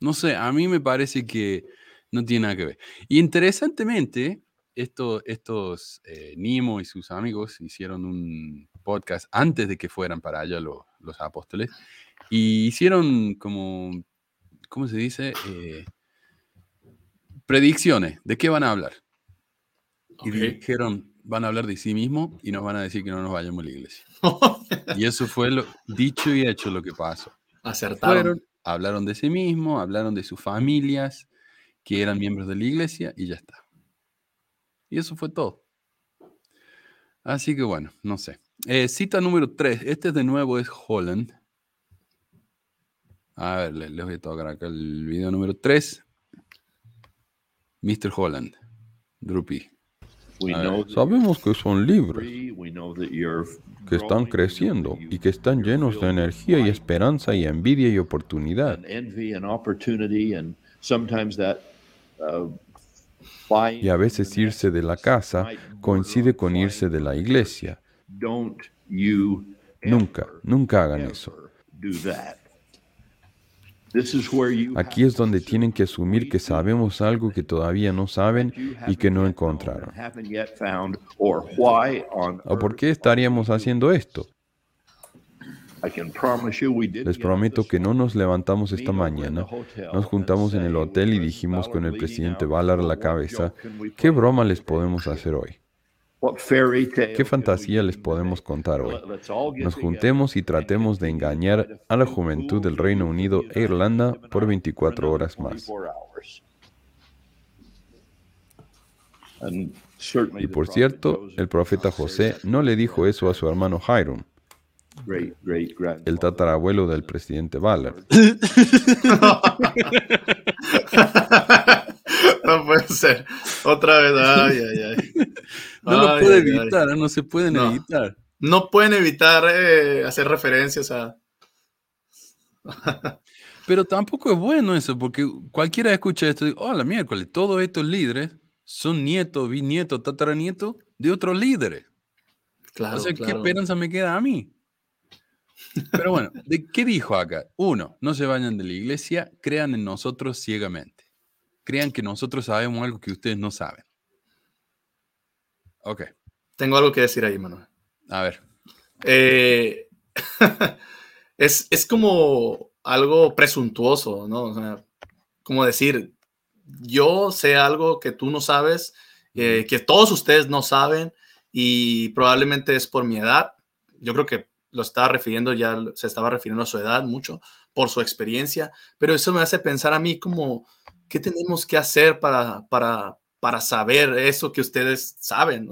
No sé, a mí me parece que no tiene nada que ver. Y interesantemente, estos, estos eh, Nimo y sus amigos hicieron un podcast antes de que fueran para allá los, los apóstoles y hicieron como, ¿cómo se dice? Eh, predicciones. ¿De qué van a hablar? Y dijeron, van a hablar de sí mismo y nos van a decir que no nos vayamos a la iglesia. y eso fue lo dicho y hecho lo que pasó. Acertaron. Hablaron de sí mismo, hablaron de sus familias, que eran miembros de la iglesia y ya está. Y eso fue todo. Así que bueno, no sé. Eh, cita número 3. Este de nuevo es Holland. A ver, les, voy a tocar acá el video número 3. Mr. Holland. Drupi. Sabemos que son libres, que están creciendo y que están llenos de energía y esperanza y envidia y oportunidad. Y a veces irse de la casa coincide con irse de la iglesia. Nunca, nunca hagan eso. Aquí es donde tienen que asumir que sabemos algo que todavía no saben y que no encontraron. ¿O por qué estaríamos haciendo esto? Les prometo que no nos levantamos esta mañana, nos juntamos en el hotel y dijimos con el presidente Ballard a la cabeza, ¿qué broma les podemos hacer hoy? ¿Qué fantasía les podemos contar hoy? Nos juntemos y tratemos de engañar a la juventud del Reino Unido e Irlanda por 24 horas más. Y por cierto, el profeta José no le dijo eso a su hermano Hiram, el tatarabuelo del presidente Ballard. no puede ser. Otra vez. Ay, ay, ay. No lo puede evitar, no se pueden evitar. No pueden evitar eh, hacer referencias a. Pero tampoco es bueno eso, porque cualquiera escucha esto y dice, hola miércoles, todos estos líderes son nietos, bisnietos, tataranietos de otros líderes. Claro, o sea, ¿qué esperanza me queda a mí? Pero bueno, ¿de qué dijo acá? Uno, no se vayan de la iglesia, crean en nosotros ciegamente. Crean que nosotros sabemos algo que ustedes no saben. Ok. Tengo algo que decir ahí, Manuel. A ver. Eh, es, es, como algo presuntuoso, ¿no? O sea, como decir, yo sé algo que tú no sabes, eh, que todos ustedes no saben y probablemente es por mi edad. Yo creo que lo estaba refiriendo, ya se estaba refiriendo a su edad mucho, por su experiencia, pero eso me hace pensar a mí como, ¿qué tenemos que hacer para, para, para saber eso que ustedes saben?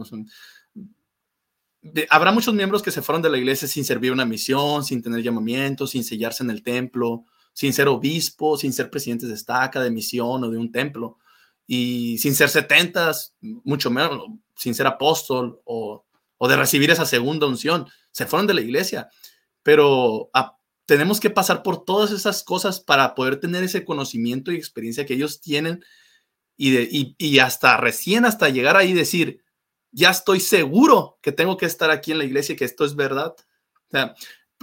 habrá muchos miembros que se fueron de la iglesia sin servir una misión, sin tener llamamiento, sin sellarse en el templo, sin ser obispo, sin ser presidentes de estaca, de misión o de un templo, y sin ser setentas, mucho menos, sin ser apóstol o, o de recibir esa segunda unción. Se fueron de la iglesia, pero tenemos que pasar por todas esas cosas para poder tener ese conocimiento y experiencia que ellos tienen y, de, y, hasta recién, hasta llegar ahí decir, ya estoy seguro que tengo que estar aquí en la iglesia y que esto es verdad. O sea,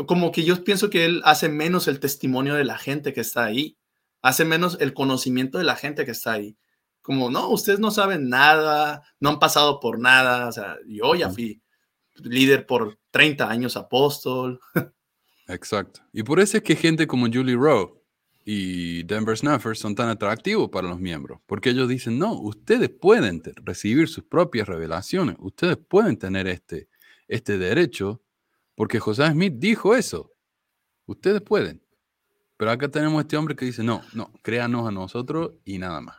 como que yo pienso que él hace menos el testimonio de la gente que está ahí, hace menos el conocimiento de la gente que está ahí. Como, no, ustedes no saben nada, no han pasado por nada, o sea, yo ya fui líder por 30 años apóstol. Exacto. Y por eso es que gente como Julie Rowe y Denver Snuffers son tan atractivos para los miembros, porque ellos dicen, no, ustedes pueden recibir sus propias revelaciones, ustedes pueden tener este, este derecho, porque José Smith dijo eso, ustedes pueden. Pero acá tenemos este hombre que dice, no, no, créanos a nosotros y nada más.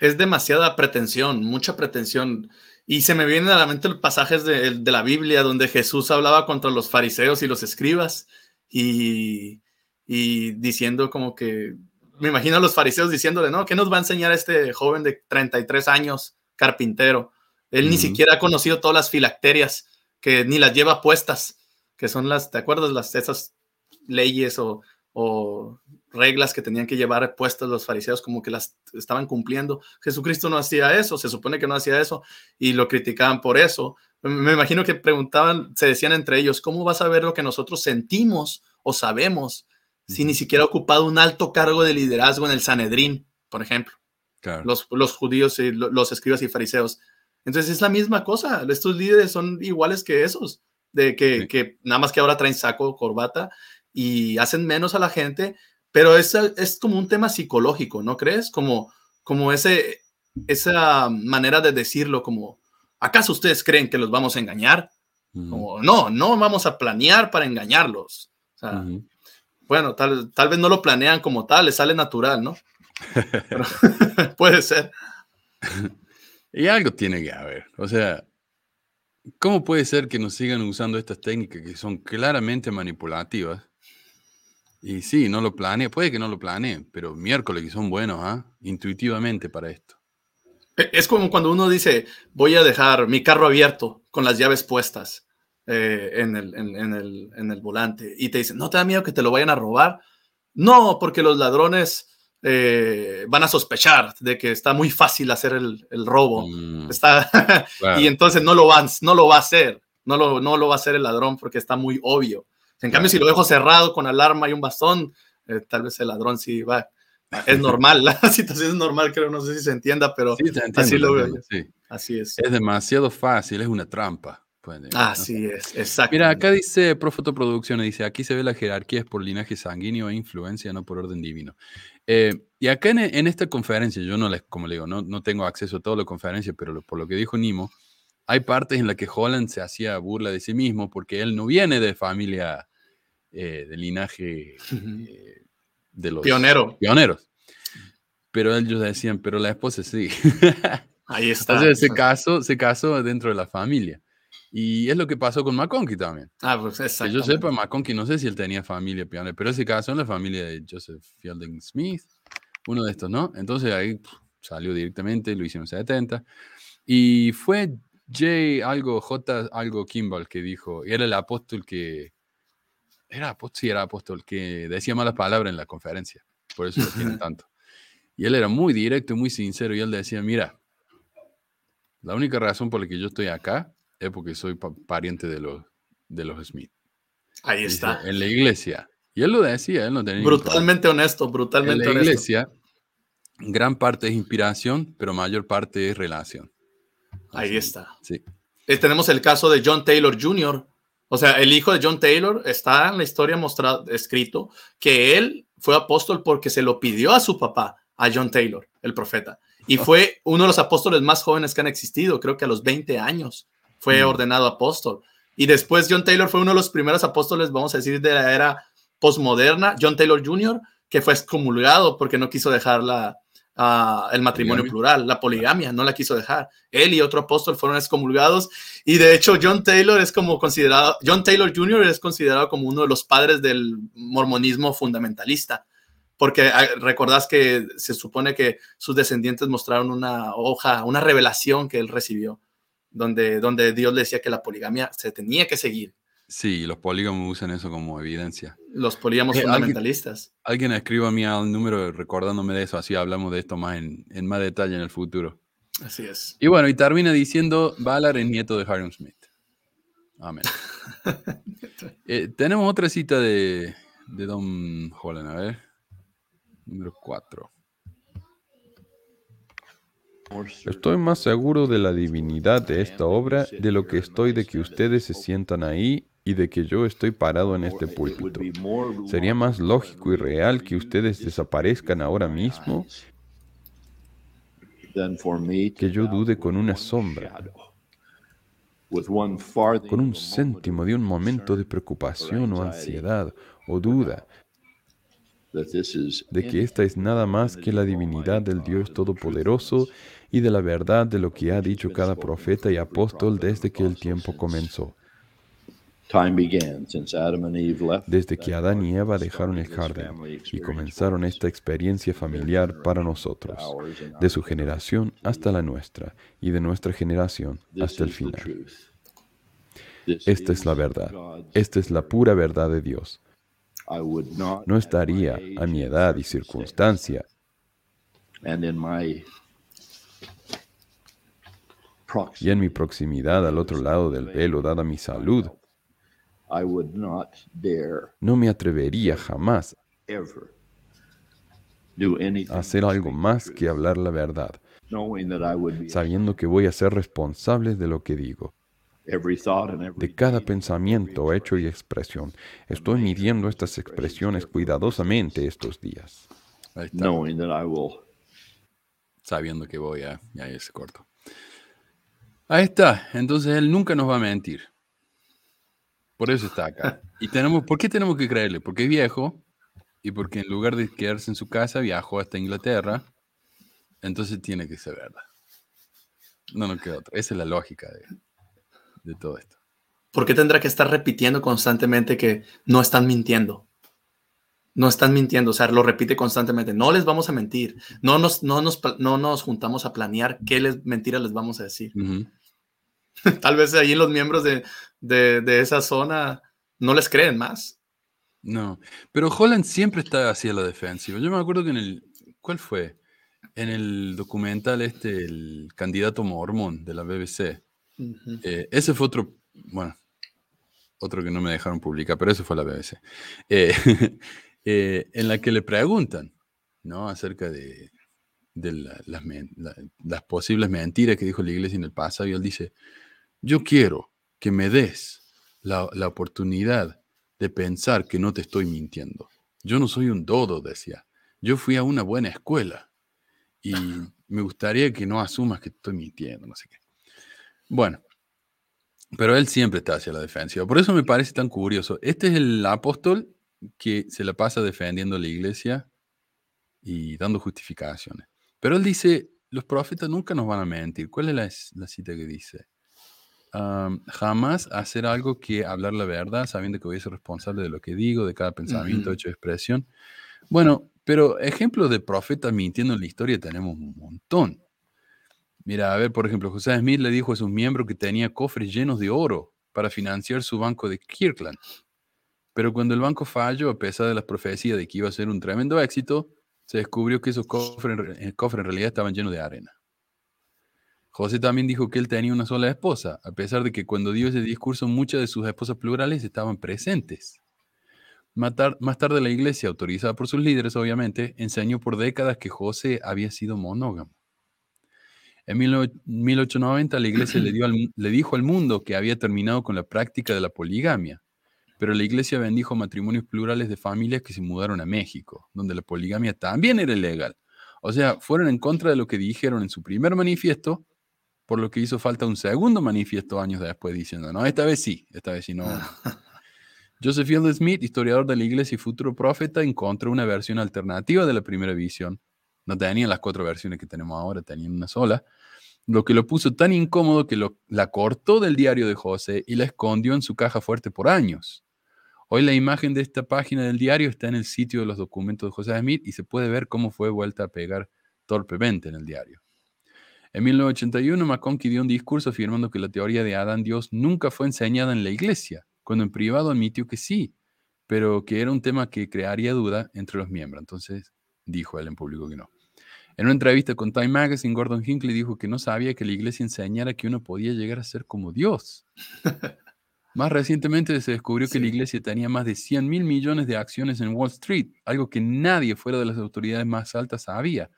Es demasiada pretensión, mucha pretensión. Y se me vienen a la mente los pasajes de, de, la Biblia donde Jesús hablaba contra los fariseos y los escribas y, y diciendo como que, me imagino a los fariseos diciéndole, no, ¿qué nos va a enseñar este joven de 33 años, carpintero? Él ni siquiera ha conocido todas las filacterias, que ni las lleva puestas, que son las, ¿te acuerdas? Las, esas leyes o, o reglas que tenían que llevar puestas los fariseos como que las estaban cumpliendo. Jesucristo no hacía eso, se supone que no hacía eso y lo criticaban por eso. Me imagino que preguntaban, se decían entre ellos, ¿cómo vas a ver lo que nosotros sentimos o sabemos si ni siquiera ha ocupado un alto cargo de liderazgo en el Sanedrín, por ejemplo? Los, los judíos y los escribas y fariseos. Entonces es la misma cosa, estos líderes son iguales que esos, de que, que nada más que ahora traen saco, corbata y hacen menos a la gente, pero es, es como un tema psicológico, ¿no crees? Como, como ese, esa manera de decirlo, como, ¿acaso ustedes creen que los vamos a engañar? Como, no, no vamos a planear para engañarlos. Bueno, tal, tal vez no lo planean como tal, les sale natural, ¿no? puede ser. Y algo tiene que haber. O sea, ¿cómo puede ser que nos sigan usando estas técnicas que son claramente manipulativas y sí, no lo planee, puede que no lo planee, pero miércoles que son buenos, ¿ah? Intuitivamente para esto. E, es como cuando uno dice, voy a dejar mi carro abierto con las llaves puestas eh, en, el, en, el, en, el, volante y te dicen, ¿no te da miedo que te lo vayan a robar? No, porque los ladrones eh, van a sospechar de que está muy fácil hacer el, el robo. Mm. está y entonces no lo, van, no lo va a hacer, no lo, no lo va a hacer el ladrón porque está muy obvio. En cambio, si lo dejo cerrado con alarma y un bastón, eh, tal vez el ladrón sí va. Es normal, la situación es normal, creo, no sé si se entienda, pero así lo veo. Así es. Es demasiado fácil, es una trampa. Así es, exacto. Mira, acá dice Profotoproducciones, dice, aquí se ve la jerarquía es por linaje sanguíneo e influencia, no por orden divino. Eh, y acá en, esta conferencia, yo no les, como le digo, no, no tengo acceso a toda la conferencia, pero por lo que dijo Nimo, hay partes en las que Holland se hacía burla de sí mismo porque él no viene de familia eh, de linaje eh, de los pioneros. Pero ellos decían, pero la esposa sí. Ahí está. Entonces se casó, se casó dentro de la familia. Y es lo que pasó con McConkie también. Ah, pues Que yo sepa, McConkie, no sé si él tenía familia pionera, pero se casó en la familia de Joseph Fielding Smith, uno de estos, ¿no? Entonces ahí salió directamente, lo hicieron en 70. Y fue J algo, J algo Kimball que dijo, y era el apóstol que, era apóstol, sí, era apóstol, que decía malas palabras en la conferencia, por eso lo tiene tanto. Y él era muy directo y muy sincero, y él decía, mira, la única razón por la que yo estoy acá es porque soy pariente de los, de los Smith. Ahí está. en la iglesia. Y él lo decía, él no tenía Brutalmente honesto, brutalmente honesto. En la iglesia, gran parte es inspiración, pero mayor parte es relación. Ahí está. Sí. Eh, tenemos el caso de John Taylor Jr., o sea, el hijo de John Taylor está en la historia mostrado, escrito que él fue apóstol porque se lo pidió a su papá, a John Taylor, el profeta. Y fue uno de los apóstoles más jóvenes que han existido, creo que a los 20 años fue mm. ordenado apóstol. Y después John Taylor fue uno de los primeros apóstoles, vamos a decir, de la era postmoderna, John Taylor Jr., que fue excomulgado porque no quiso dejar la, el matrimonio plural, la poligamia, no la quiso dejar. Él y otro apóstol fueron excomulgados y de hecho John Taylor es como considerado, John Taylor Jr. es considerado como uno de los padres del mormonismo fundamentalista, porque ah, recordás que se supone que sus descendientes mostraron una hoja, una revelación que él recibió, donde, donde Dios le decía que la poligamia se tenía que seguir Sí, los polígamos usan eso como evidencia. Los polígamos eh, fundamentalistas. Alguien, escriba a mí al número recordándome de eso, así hablamos de esto más en, más detalle en el futuro. Así es. Y bueno, y termina diciendo, Ballard es nieto de Hiram Smith. Amén. Eh, tenemos otra cita de, de Don Holland, a ver. Número 4. Estoy más seguro de la divinidad de esta obra de lo que estoy de que ustedes se sientan ahí y de que yo estoy parado en este púlpito. Sería más lógico y real que ustedes desaparezcan ahora mismo que yo dude con una sombra, con un céntimo de un momento de preocupación o ansiedad o duda de que esta es nada más que la divinidad del Dios Todopoderoso y de la verdad de lo que ha dicho cada profeta y apóstol desde que el tiempo comenzó. Desde que Adán y Eva dejaron el jardín y comenzaron esta experiencia familiar para nosotros, de su generación hasta la nuestra y de nuestra generación hasta el final. Esta es la verdad. Esta es la pura verdad de Dios. No estaría a mi edad y circunstancia y en mi proximidad al otro lado del velo, dada mi salud, no me atrevería jamás a hacer algo más que hablar la verdad, sabiendo que voy a ser responsable de lo que digo de cada pensamiento, hecho y expresión. Estoy midiendo estas expresiones cuidadosamente estos días. Sabiendo que voy a... Ya ese corto. Ahí está. Entonces Él nunca nos va a mentir. Por eso está acá. ¿Y tenemos, por qué tenemos que creerle? Porque es viejo y porque en lugar de quedarse en su casa viajó hasta Inglaterra. Entonces tiene que ser verdad. No nos queda otra. Esa es la lógica de, de todo esto. ¿Por qué tendrá que estar repitiendo constantemente que no están mintiendo? No están mintiendo, o sea, lo repite constantemente. No les vamos a mentir. No nos, no nos, no nos juntamos a planear qué les, mentiras les vamos a decir. Tal vez ahí los miembros de, de, esa zona no les creen más. No, pero Holland siempre está hacia la defensiva. Yo me acuerdo que en el, ¿cuál fue? En el documental este, el candidato mormón de la BBC, eh, ese fue otro, bueno, otro que no me dejaron publicar, pero eso fue la BBC, eh, eh, en la que le preguntan, ¿no? Acerca de, las, posibles mentiras que dijo la iglesia en el pasado, y él dice, yo quiero que me des la, la oportunidad de pensar que no te estoy mintiendo. Yo no soy un dodo, decía. Yo fui a una buena escuela y me gustaría que no asumas que estoy mintiendo, no sé qué. Bueno, pero él siempre está hacia la defensiva. Por eso me parece tan curioso. Este es el apóstol que se la pasa defendiendo la iglesia y dando justificaciones. Pero él dice, los profetas nunca nos van a mentir. ¿Cuál es la, cita que dice? Jamás hacer algo que hablar la verdad, sabiendo que voy a ser responsable de lo que digo, de cada pensamiento, hecho, expresión. Bueno, pero ejemplos de profetas mintiendo en la historia tenemos un montón. Mira, a ver, por ejemplo, José Smith le dijo a sus miembros que tenía cofres llenos de oro para financiar su banco de Kirkland. Pero cuando el banco falló, a pesar de las profecías de que iba a ser un tremendo éxito, se descubrió que esos cofres, eh, cofres en realidad estaban llenos de arena. José también dijo que él tenía una sola esposa, a pesar de que cuando dio ese discurso muchas de sus esposas plurales estaban presentes. Más tarde la iglesia, autorizada por sus líderes obviamente, enseñó por décadas que José había sido monógamo. En 1890 la iglesia le, dio le dijo al mundo que había terminado con la práctica de la poligamia, pero la iglesia bendijo matrimonios plurales de familias que se mudaron a México, donde la poligamia también era ilegal. O sea, fueron en contra de lo que dijeron en su primer manifiesto, por lo que hizo falta un segundo manifiesto años después diciendo, no, esta vez sí, esta vez sí no. Joseph Field Smith, historiador de la iglesia y futuro profeta, encontró una versión alternativa de la primera visión. No tenían las cuatro versiones que tenemos ahora, tenían una sola lo que lo puso tan incómodo que la cortó del diario de José y la escondió en su caja fuerte por años. Hoy la imagen de esta página del diario está en el sitio de los documentos de José Smith y se puede ver cómo fue vuelta a pegar torpemente en el diario. En 1981, McConkie dio un discurso afirmando que la teoría de Adán Dios nunca fue enseñada en la iglesia, cuando en privado admitió que sí, pero que era un tema que crearía duda entre los miembros. Entonces dijo él en público que no. En una entrevista con Time Magazine, Gordon Hinckley dijo que no sabía que la iglesia enseñara que uno podía llegar a ser como Dios. Más recientemente se descubrió que la iglesia tenía más de 100 mil millones de acciones en Wall Street, algo que nadie fuera de las autoridades más altas sabía,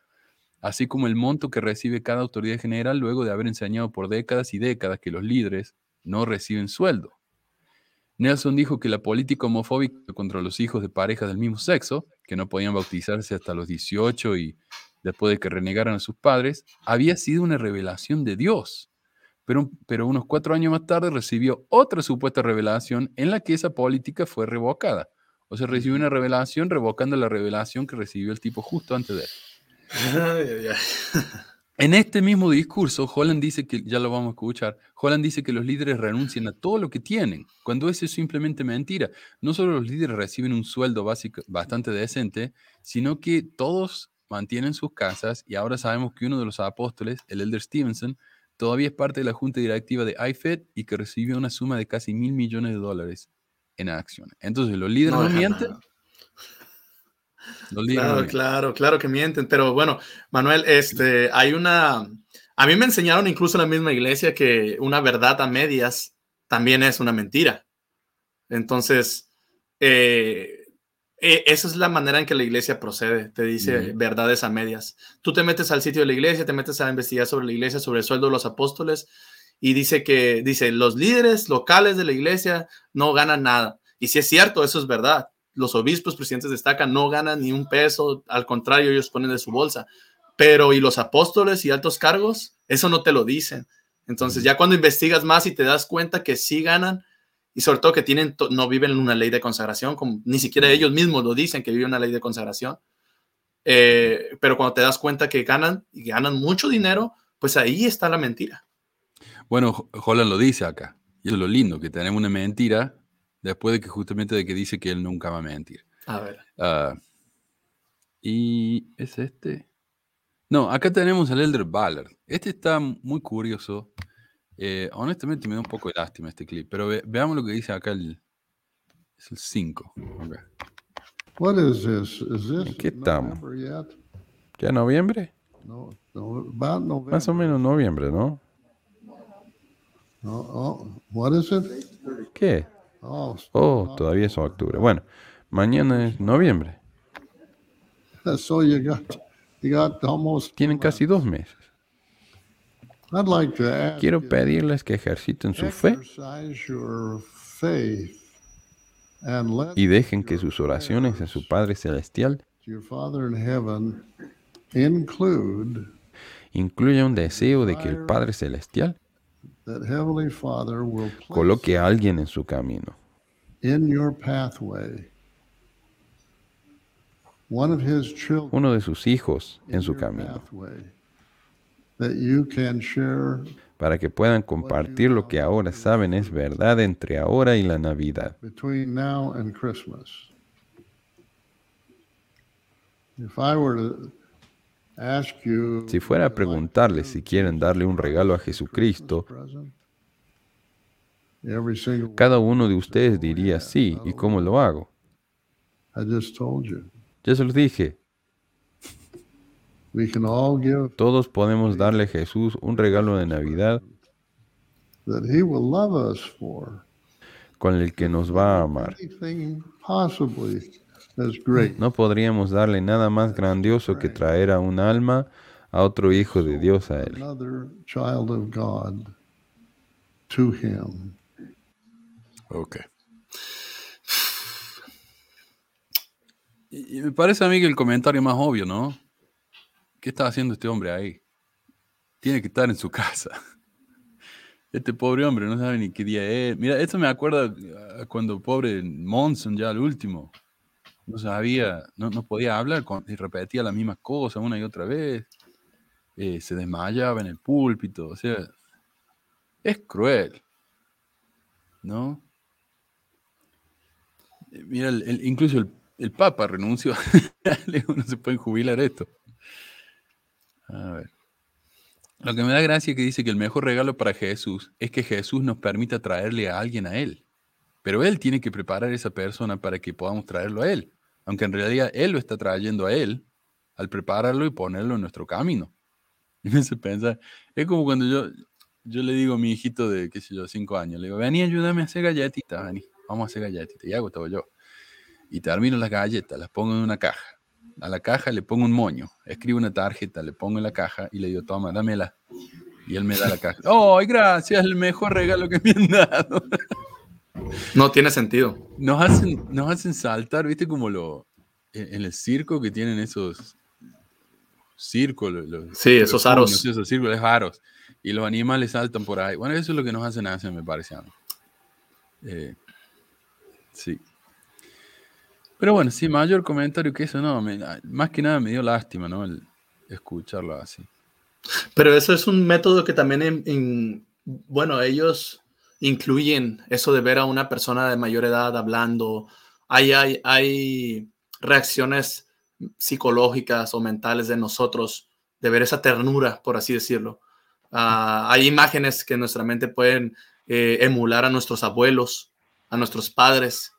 así como el monto que recibe cada autoridad general luego de haber enseñado por décadas y décadas que los líderes no reciben sueldo. Nelson dijo que la política homofóbica contra los hijos de parejas del mismo sexo, que no podían bautizarse hasta los 18 y después de que renegaran a sus padres, había sido una revelación de Dios. Pero, pero unos cuatro años más tarde recibió otra supuesta revelación en la que esa política fue revocada. O sea, recibió una revelación revocando la revelación que recibió el tipo justo antes de él. En este mismo discurso, Holland dice que, ya lo vamos a escuchar, Holland dice que los líderes renuncian a todo lo que tienen, cuando eso es simplemente mentira. No solo los líderes reciben un sueldo básico bastante decente, sino que todos mantienen sus casas y ahora sabemos que uno de los apóstoles, el Elder Stevenson, todavía es parte de la junta directiva de IFED y que recibió una suma de casi mil millones de dólares en acciones. Entonces, los líderes no, mienten. Claro, claro, claro que mienten. Pero bueno, Manuel, este, hay una. A mí me enseñaron incluso en la misma iglesia que una verdad a medias también es una mentira. Entonces, eh, eh, esa es la manera en que la iglesia procede, te dice verdades a medias. Tú te metes al sitio de la iglesia, te metes a investigar sobre la iglesia, sobre el sueldo de los apóstoles, y dice que, dice, los líderes locales de la iglesia no ganan nada. Y si es cierto, eso es verdad. Los obispos, presidentes destacan, no ganan ni un peso, al contrario, ellos ponen de su bolsa. Pero, ¿y los apóstoles y altos cargos? Eso no te lo dicen. Entonces, ya cuando investigas más y te das cuenta que sí ganan, y sobre todo que tienen, no viven en una ley de consagración, como ni siquiera ellos mismos lo dicen que viven una ley de consagración. Eh, pero cuando te das cuenta que ganan y ganan mucho dinero, pues ahí está la mentira. Bueno, Holland lo dice acá, y es lo lindo, que tenemos una mentira después de que justamente de que dice que él nunca va a mentir. A ver. Ah, y es este. No, acá tenemos al Elder Ballard. Este está muy curioso eh, honestamente me da un poco de lástima este clip, pero veamos lo que dice acá el, es el 5. ¿Qué estamos? ¿Ya noviembre? Más o menos noviembre, ¿no? ¿Qué? Oh, oh todavía es octubre. Bueno, mañana es noviembre. Tienen casi dos meses. Quiero pedirles que ejerciten su fe y dejen que sus oraciones a su Padre Celestial incluya un deseo de que el Padre Celestial coloque a alguien en su camino. Uno de sus hijos en su camino para que puedan compartir lo que ahora saben es verdad entre ahora y la Navidad. Si fuera a preguntarles si quieren darle un regalo a Jesucristo, cada uno de ustedes diría sí, ¿y cómo lo hago? Ya se los dije, todos podemos darle a Jesús un regalo de Navidad con el que nos va a amar. No podríamos darle nada más grandioso que traer a un alma a otro hijo de Dios a él. Ok. Y me parece a mí que el comentario más obvio, ¿no? ¿Qué está haciendo este hombre ahí? Tiene que estar en su casa. Este pobre hombre no sabe ni qué día es. Mira, esto me acuerda cuando pobre Monson ya al último no sabía, no, no podía hablar y repetía las mismas cosas una y otra vez. Eh, se desmayaba en el púlpito. O sea, es cruel. ¿No? Eh, mira, incluso el, el Papa renunció. no se puede jubilar esto. A ver. Lo que me da gracia es que dice que el mejor regalo para Jesús es que Jesús nos permita traerle a alguien a Él. Pero Él tiene que preparar a esa persona para que podamos traerlo a Él. Aunque en realidad Él lo está trayendo a Él al prepararlo y ponerlo en nuestro camino. Y me hace pensar, es como cuando yo, yo le digo a mi hijito de, qué sé yo, cinco años, le digo, vení, ayúdame a hacer galletitas, vení, vamos a hacer galletitas. Y hago todo yo. Y termino las galletas, las pongo en una caja a la caja le pongo un moño, escribo una tarjeta, le pongo en la caja y le digo, toma, dámela. Y él me da la caja. ¡Oh, gracias! El mejor regalo que me han dado. No tiene sentido. Nos hacen, nos hacen saltar, ¿viste? Como lo en el circo que tienen esos círculos. sí, esos aros. Esos círculos, aros. Y los animales saltan por ahí. Bueno, eso es lo que nos hacen hacer, me parece a mí. Eh, sí. Pero bueno, sí, mayor comentario que eso, no, más que nada me dio lástima, ¿no? El escucharlo así. Pero eso es un método que también, bueno, ellos incluyen eso de ver a una persona de mayor edad hablando. Hay, hay, hay reacciones psicológicas o mentales de nosotros de ver esa ternura, por así decirlo. Ah, hay imágenes que nuestra mente pueden eh, emular a nuestros abuelos, a nuestros padres,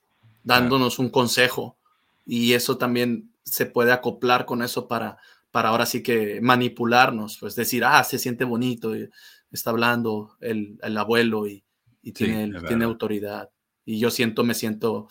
dándonos un consejo. Y eso también se puede acoplar con eso para, para ahora sí que manipularnos, pues decir, ah, se siente bonito, está hablando el, el abuelo y, y tiene, tiene autoridad. Y yo siento, me siento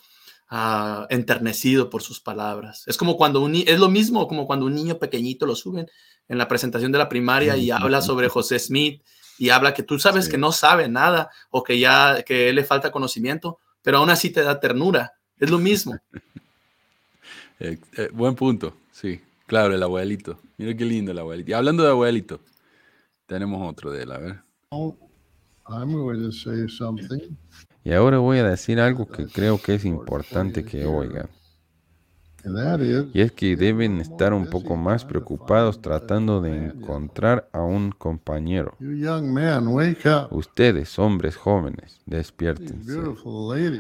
uh, enternecido por sus palabras. Es como cuando un es lo mismo como cuando un niño pequeñito lo suben en la presentación de la primaria y habla sobre José Smith y habla que tú sabes que no sabe nada o que ya que él le falta conocimiento, pero aún así te da ternura. Es lo mismo. Eh, eh, buen punto, sí. Claro, el abuelito. Mira qué lindo el abuelito. Y hablando de abuelito, tenemos otro de él, a ver. Y ahora voy a decir algo que creo que es importante que oigan. Y es que deben estar un poco más preocupados tratando de encontrar a un compañero. Ustedes, hombres jóvenes, despiértense.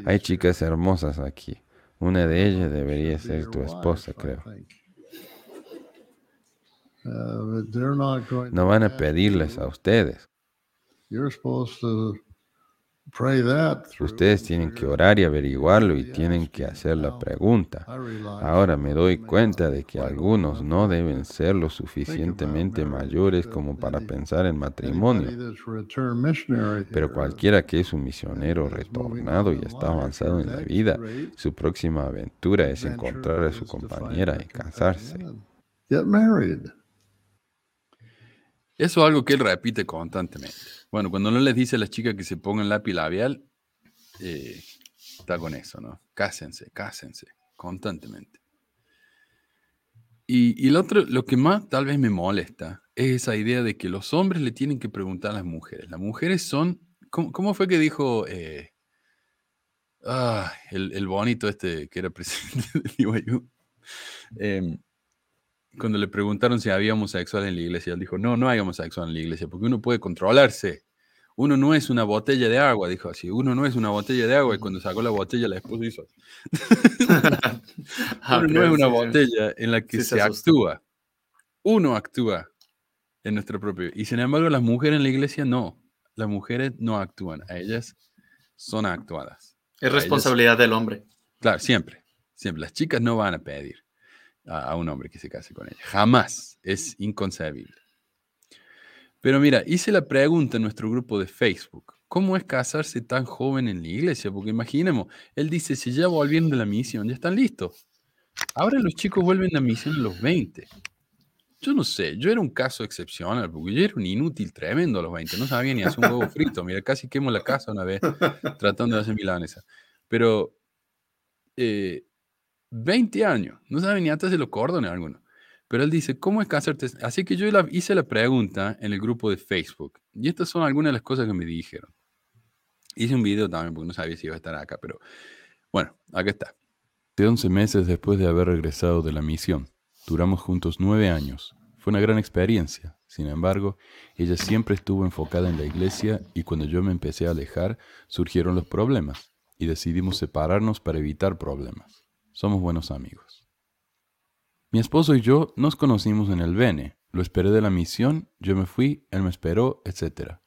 Hay chicas hermosas aquí. Una de ellas debería ser tu esposa, creo. Uh, no van a pedirles a ustedes. Ustedes tienen que orar y averiguarlo y tienen que hacer la pregunta. Ahora me doy cuenta de que algunos no deben ser lo suficientemente mayores como para pensar en matrimonio. Pero cualquiera que es un misionero retornado y está avanzado en la vida, su próxima aventura es encontrar a su compañera y casarse. Eso es algo que él repite constantemente. Bueno, cuando no les dice a las chicas que se pongan lápiz labial, eh, está con eso, ¿no? Cásense, cásense, constantemente. Y, lo otro, lo que más tal vez me molesta es esa idea de que los hombres le tienen que preguntar a las mujeres. Las mujeres son, ¿cómo, fue que dijo eh, ah, el, bonito este que era presidente de BYU? Eh, cuando le preguntaron si había homosexual en la iglesia, él dijo, no, no hay homosexual en la iglesia, porque uno puede controlarse. Uno no es una botella de agua, dijo así. Uno no es una botella de agua y cuando sacó la botella la esposa hizo uno no es una botella en la que se, actúa. Uno actúa en nuestro propio. Y sin embargo las mujeres en la iglesia no. Las mujeres no actúan. A ellas son actuadas. Es responsabilidad del hombre. Claro, siempre. Siempre. Las chicas no van a pedir a, un hombre que se case con ella. Jamás. Es inconcebible. Pero mira, hice la pregunta en nuestro grupo de Facebook. ¿Cómo es casarse tan joven en la iglesia? Porque imaginemos, él dice, si ya volvieron de la misión, ya están listos. Ahora los chicos vuelven a misión a los 20. Yo no sé, yo era un caso excepcional, porque yo era un inútil tremendo a los 20, no sabía ni hacer un huevo frito. Mira, casi quemo la casa una vez tratando de hacer milanesa. Pero eh, 20 años, no sabe ni antes de los cordones alguno. Pero él dice, ¿cómo es casarte? Así que yo hice la pregunta en el grupo de Facebook. Y estas son algunas de las cosas que me dijeron. Hice un video también porque no sabía si iba a estar acá, pero bueno, acá está. De 11 meses después de haber regresado de la misión. Duramos juntos nueve años. Fue una gran experiencia. Sin embargo, ella siempre estuvo enfocada en la iglesia y cuando yo me empecé a alejar, surgieron los problemas y decidimos separarnos para evitar problemas. Somos buenos amigos. Mi esposo y yo nos conocimos en el Bene. Lo esperé de la misión, yo me fui, él me esperó, etc.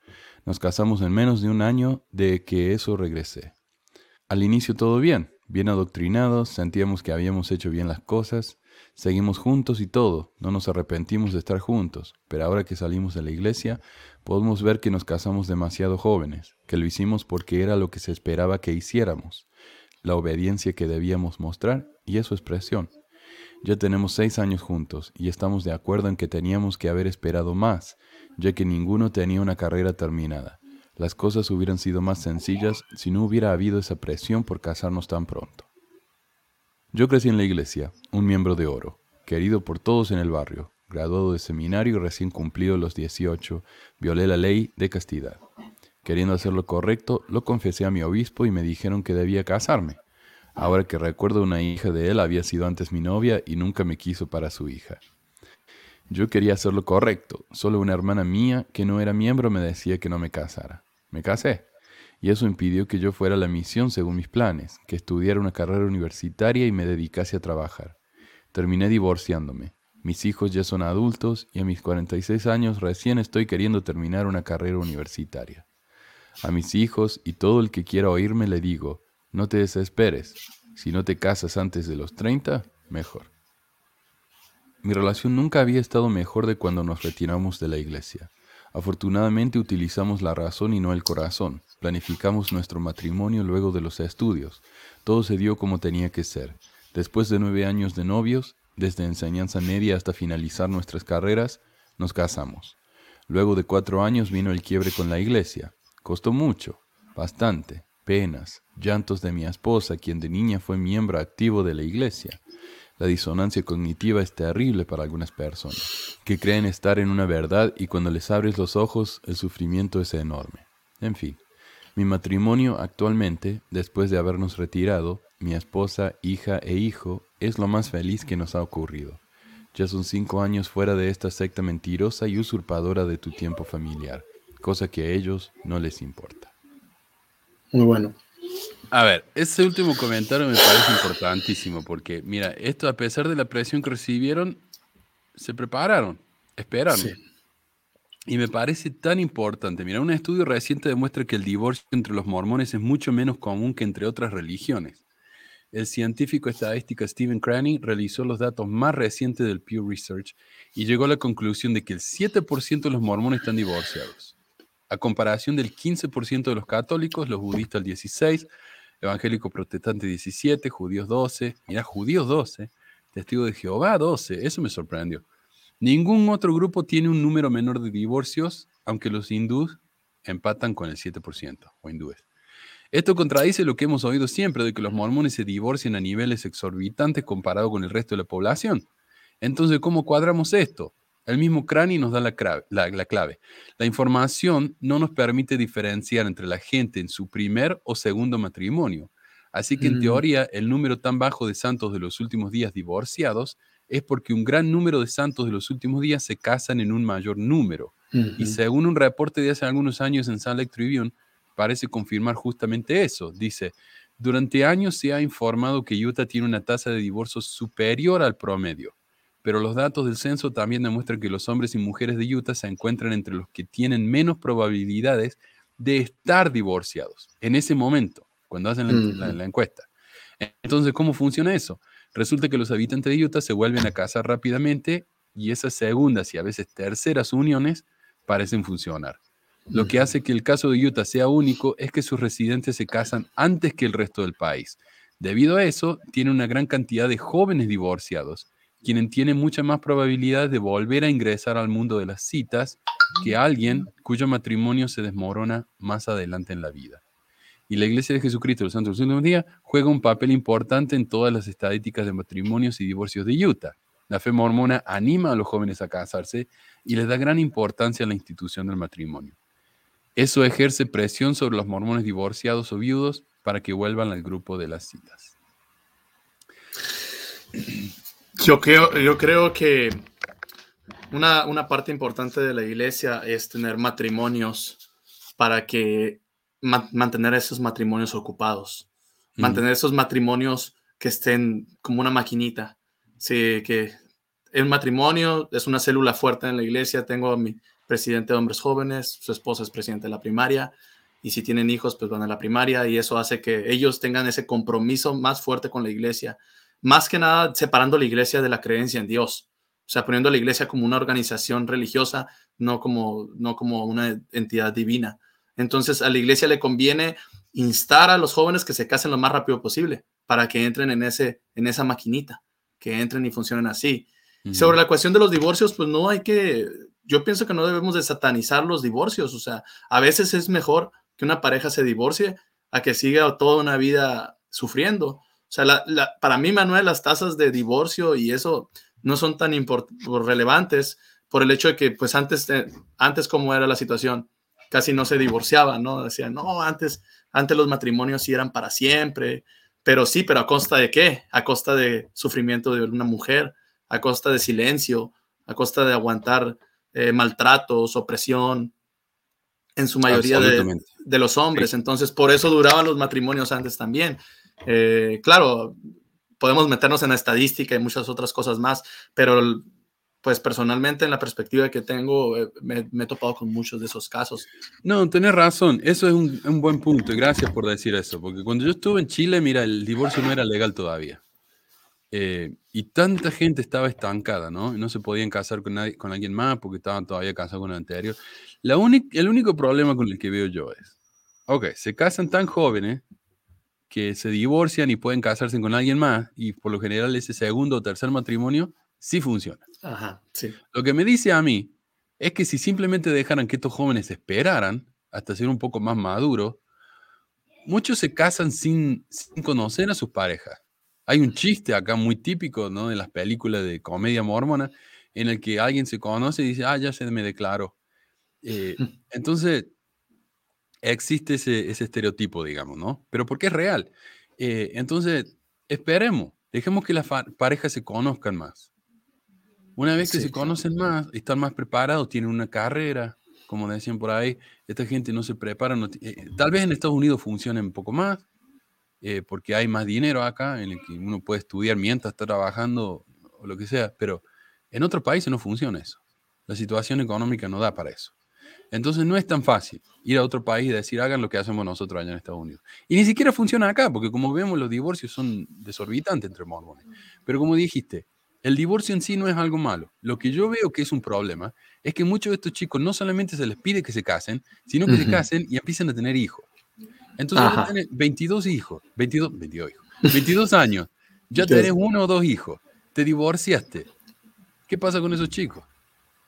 Nos casamos en menos de un año de que eso regresé. Al inicio todo bien, bien adoctrinados, sentíamos que habíamos hecho bien las cosas, seguimos juntos y todo, no nos arrepentimos de estar juntos, pero ahora que salimos de la iglesia, podemos ver que nos casamos demasiado jóvenes, que lo hicimos porque era lo que se esperaba que hiciéramos la obediencia que debíamos mostrar y es su expresión. Ya tenemos seis años juntos y estamos de acuerdo en que teníamos que haber esperado más, ya que ninguno tenía una carrera terminada. Las cosas hubieran sido más sencillas si no hubiera habido esa presión por casarnos tan pronto. Yo crecí en la iglesia, un miembro de oro, querido por todos en el barrio, graduado de seminario y recién cumplido los 18, violé la ley de castidad. Queriendo hacer lo correcto, lo confesé a mi obispo y me dijeron que debía casarme. Ahora que recuerdo una hija de él había sido antes mi novia y nunca me quiso para su hija. Yo quería hacer lo correcto, solo una hermana mía que no era miembro me decía que no me casara. Me casé, y eso impidió que yo fuera a la misión según mis planes, que estudiara una carrera universitaria y me dedicase a trabajar. Terminé divorciándome. Mis hijos ya son adultos y a mis 46 años recién estoy queriendo terminar una carrera universitaria. A mis hijos y todo el que quiera oírme le digo, no te desesperes. Si no te casas antes de los 30, mejor. Mi relación nunca había estado mejor de cuando nos retiramos de la iglesia. Afortunadamente utilizamos la razón y no el corazón. Planificamos nuestro matrimonio luego de los estudios. Todo se dio como tenía que ser. Después de nueve años de novios, desde enseñanza media hasta finalizar nuestras carreras, nos casamos. Luego de cuatro años vino el quiebre con la iglesia. Costó mucho, bastante, penas, llantos de mi esposa, quien de niña fue miembro activo de la iglesia. La disonancia cognitiva es terrible para algunas personas, que creen estar en una verdad y cuando les abres los ojos el sufrimiento es enorme. En fin, mi matrimonio actualmente, después de habernos retirado, mi esposa, hija e hijo, es lo más feliz que nos ha ocurrido. Ya son cinco años fuera de esta secta mentirosa y usurpadora de tu tiempo familiar, cosa que a ellos no les importa. Muy bueno. A ver, ese último comentario me parece importantísimo porque, mira, esto a pesar de la presión que recibieron, se prepararon, esperaron. Y me parece tan importante. Mira, un estudio reciente demuestra que el divorcio entre los mormones es mucho menos común que entre otras religiones. El científico estadístico Stephen Cranny realizó los datos más recientes del Pew Research y llegó a la conclusión de que el 7% de los mormones están divorciados, a comparación del 15% de los católicos, los budistas el 16%, evangélico protestante 17, judíos 12, mira, judíos 12, testigo de Jehová 12, eso me sorprendió. Ningún otro grupo tiene un número menor de divorcios, aunque los hindúes empatan con el 7%, o hindúes. Esto contradice lo que hemos oído siempre de que los mormones se divorcian a niveles exorbitantes comparado con el resto de la población. Entonces, ¿cómo cuadramos esto? El mismo Crani nos da la clave, la, clave. La información no nos permite diferenciar entre la gente en su primer o segundo matrimonio. Así que en mm. teoría el número tan bajo de santos de los últimos días divorciados es porque un gran número de santos de los últimos días se casan en un mayor número. Y según un reporte de hace algunos años en Salt Lake Tribune, parece confirmar justamente eso. Dice, durante años se ha informado que Utah tiene una tasa de divorcio superior al promedio pero los datos del censo también demuestran que los hombres y mujeres de Utah se encuentran entre los que tienen menos probabilidades de estar divorciados en ese momento, cuando hacen la, encuesta. Entonces, ¿cómo funciona eso? Resulta que los habitantes de Utah se vuelven a casar rápidamente y esas segundas y a veces terceras uniones parecen funcionar. Lo que hace que el caso de Utah sea único es que sus residentes se casan antes que el resto del país. Debido a eso, tiene una gran cantidad de jóvenes divorciados quien tiene mucha más probabilidad de volver a ingresar al mundo de las citas que alguien cuyo matrimonio se desmorona más adelante en la vida. Y la Iglesia de Jesucristo de los Santos de los Últimos Días juega un papel importante en todas las estadísticas de matrimonios y divorcios de Utah. La fe mormona anima a los jóvenes a casarse y les da gran importancia a la institución del matrimonio. Eso ejerce presión sobre los mormones divorciados o viudos para que vuelvan al grupo de las citas. Yo creo, yo creo que una, parte importante de la iglesia es tener matrimonios para que mantener esos matrimonios ocupados, mantener esos matrimonios que estén como una maquinita. Sí, que el matrimonio es una célula fuerte en la iglesia. Tengo a mi presidente de hombres jóvenes, su esposa es presidente de la primaria, y si tienen hijos, pues van a la primaria, y eso hace que ellos tengan ese compromiso más fuerte con la iglesia más que nada separando la iglesia de la creencia en Dios, o sea, poniendo a la iglesia como una organización religiosa, no como, no como una entidad divina. Entonces a la iglesia le conviene instar a los jóvenes que se casen lo más rápido posible para que entren en, ese, en esa maquinita, que entren y funcionen así. Sobre la cuestión de los divorcios, pues no hay que, yo pienso que no debemos de satanizar los divorcios, o sea, a veces es mejor que una pareja se divorcie a que siga toda una vida sufriendo. O sea, para mí, Manuel, las tasas de divorcio y eso no son tan relevantes por el hecho de que, pues antes, antes como era la situación, casi no se divorciaban, ¿no? Decían, no, antes, antes los matrimonios sí eran para siempre, pero sí, pero a costa de qué? A costa de sufrimiento de una mujer, a costa de silencio, a costa de aguantar eh, maltratos, opresión, en su mayoría de, de, los hombres. Entonces, por eso duraban los matrimonios antes también. Eh, claro, podemos meternos en estadística y muchas otras cosas más, pero pues personalmente en la perspectiva que tengo eh, me, he topado con muchos de esos casos. No, tenés razón, eso es un, buen punto y gracias por decir eso, porque cuando yo estuve en Chile, mira, el divorcio no era legal todavía. Eh, y tanta gente estaba estancada, ¿no? No se podían casar con, nadie, con alguien más porque estaban todavía casados con el anterior. El único problema con el que veo yo es, ok, se casan tan jóvenes que se divorcian y pueden casarse con alguien más y por lo general ese segundo o tercer matrimonio sí funciona. Ajá, sí. Lo que me dice a mí es que si simplemente dejaran que estos jóvenes esperaran hasta ser un poco más maduros, muchos se casan sin, sin conocer a sus parejas. Hay un chiste acá muy típico ¿no? de las películas de comedia mormona en el que alguien se conoce y dice, ah, ya se me declaró. Eh, entonces, existe ese, ese, estereotipo, digamos, ¿no? Pero porque es real. Eh, entonces, esperemos, dejemos que las parejas se conozcan más. Una vez que se conocen más, están más preparados, tienen una carrera, como decían por ahí, esta gente no se prepara, eh, tal vez en Estados Unidos funcione un poco más, eh, porque hay más dinero acá en el que uno puede estudiar mientras está trabajando o lo que sea, pero en otros países no funciona eso. La situación económica no da para eso. Entonces no es tan fácil ir a otro país y decir hagan lo que hacemos nosotros allá en Estados Unidos. Y ni siquiera funciona acá, porque como vemos los divorcios son desorbitantes entre mormones. Pero como dijiste, el divorcio en sí no es algo malo. Lo que yo veo que es un problema es que muchos de estos chicos no solamente se les pide que se casen, sino que se casen y empiezan a tener hijos. Entonces ya tenés 22 hijos, 22, 22 hijos, 22 años, ya tenés uno o dos hijos, te divorciaste. ¿Qué pasa con esos chicos?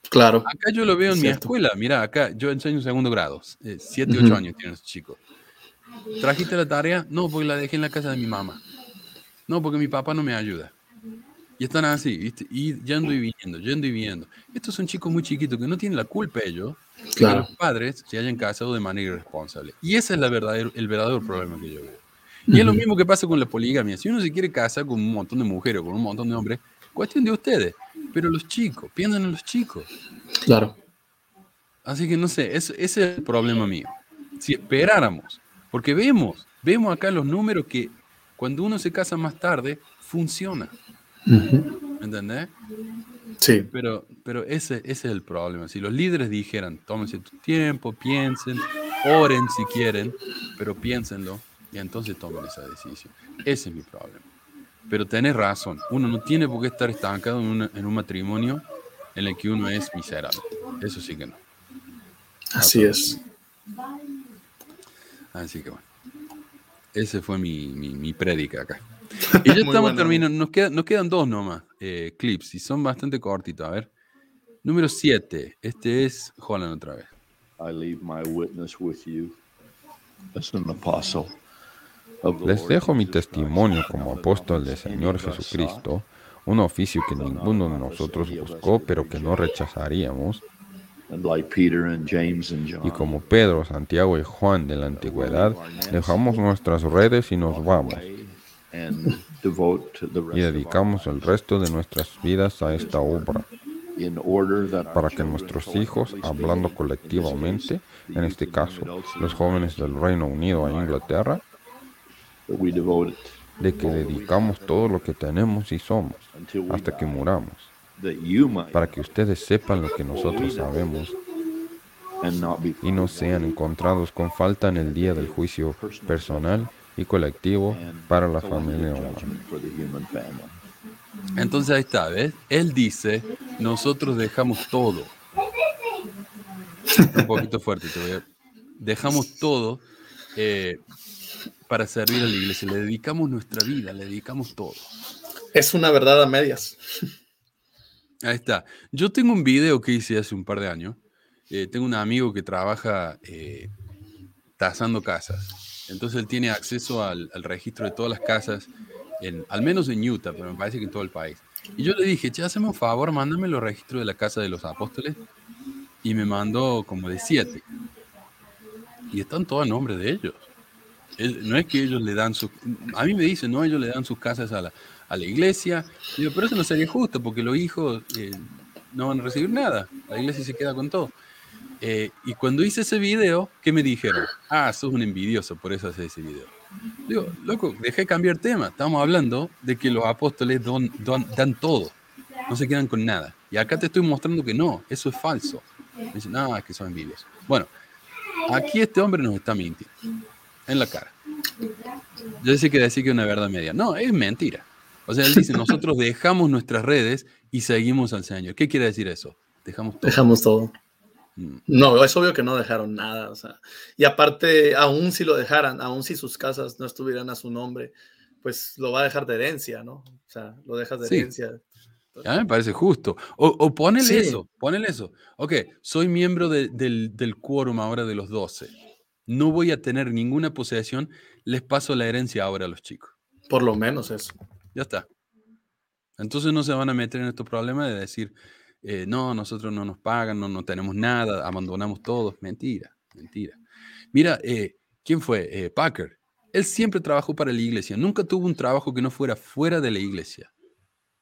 Claro. Acá yo lo veo en mi escuela. Mira, acá yo enseño segundo grado, 7, eh, 8 años tienen esos chicos. ¿Trajiste la tarea? No, porque la dejé en la casa de mi mamá. No, porque mi papá no me ayuda. Y están así, ¿viste? Y yendo y viniendo, yendo y viniendo. Estos son chicos muy chiquitos que no tienen la culpa ellos que los padres se hayan casado de manera irresponsable. Y ese es la verdadero, el verdadero problema que yo veo. Y es lo mismo que pasa con la poligamia. Si uno se quiere casar con un montón de mujeres o con un montón de hombres, cuestión de ustedes. Pero los chicos, piensan en los chicos. Claro. Así que no sé, ese, ese es el problema mío. Si esperáramos, porque vemos, vemos acá los números que cuando uno se casa más tarde, funciona. ¿Me ¿Entendés? Sí. Pero, pero ese, ese es el problema. Si los líderes dijeran, tómense tu tiempo, piensen, oren si quieren, pero piénsenlo y entonces tomen esa decisión. Ese es mi problema. Pero tenés razón, uno no tiene por qué estar estancado en, en un matrimonio en el que uno es miserable. Eso sí que no. Así es. Así que bueno. Ese fue mi, mi, mi prédica acá. Y ya estamos terminando. Nos, nos, quedan dos nomás eh, clips y son bastante cortitos. A ver. Número 7. Este es Holland otra vez. Les dejo mi testimonio como apóstol del Señor Jesucristo, un oficio que ninguno de nosotros buscó, pero que no rechazaríamos. Y como Pedro, Santiago y Juan de la antigüedad, dejamos nuestras redes y nos vamos y dedicamos el resto de nuestras vidas a esta obra para que nuestros hijos, hablando colectivamente, en este caso los jóvenes del Reino Unido a Inglaterra, de que dedicamos todo lo que tenemos y somos hasta que muramos, para que ustedes sepan lo que nosotros sabemos y no sean encontrados con falta en el día del juicio personal y colectivo para la familia humana. Entonces ahí está, ¿ves? Él dice, nosotros dejamos todo. Un poquito fuerte, te voy a... Dejamos todo eh, para servir a la iglesia. Le dedicamos nuestra vida, le dedicamos todo. Es una verdad a medias. Ahí está. Yo tengo un video que hice hace un par de años. Eh, tengo un amigo que trabaja eh, tasando casas. Entonces él tiene acceso al, registro de todas las casas, en, al menos en Utah, pero me parece que en todo el país. Y yo le dije, che, hazme un favor, mándame los registros de la casa de los apóstoles. Y me mandó como de siete. Y están todos a nombre de ellos. No es que ellos le dan sus... A mí me dicen, no, ellos le dan sus casas a la, iglesia. Digo, pero eso no sería justo porque los hijos eh, no van a recibir nada. La iglesia se queda con todo. Eh, y cuando hice ese video, ¿qué me dijeron? Ah, sos un envidioso, por eso haces ese video. Digo, loco, dejé cambiar tema. Estamos hablando de que los apóstoles dan todo, no se quedan con nada. Y acá te estoy mostrando que no, eso es falso. Me dicen, no, es que son envidiosos. Bueno, aquí este hombre nos está mintiendo en la cara. Yo sé que decir que una verdad media. No, es mentira. O sea, él dice, nosotros dejamos nuestras redes y seguimos al Señor. ¿Qué quiere decir eso? Dejamos todo. Dejamos todo. Mm. No, es obvio que no dejaron nada. O sea, y aparte, aún si lo dejaran, aún si sus casas no estuvieran a su nombre, pues lo va a dejar de herencia, ¿no? O sea, lo dejas de herencia. Ya me parece justo. O, o ponele eso, ponele eso. Ok, soy miembro del, del quórum ahora de los 12. No voy a tener ninguna posesión, les paso la herencia ahora a los chicos. Por lo menos eso. Ya está. Entonces no se van a meter en estos problemas de decir, eh, no, nosotros no nos pagan, no, no tenemos nada, abandonamos todo. Mentira, mentira. Mira, eh, ¿quién fue? Eh, Packer. Él siempre trabajó para la iglesia, nunca tuvo un trabajo que no fuera fuera de la iglesia.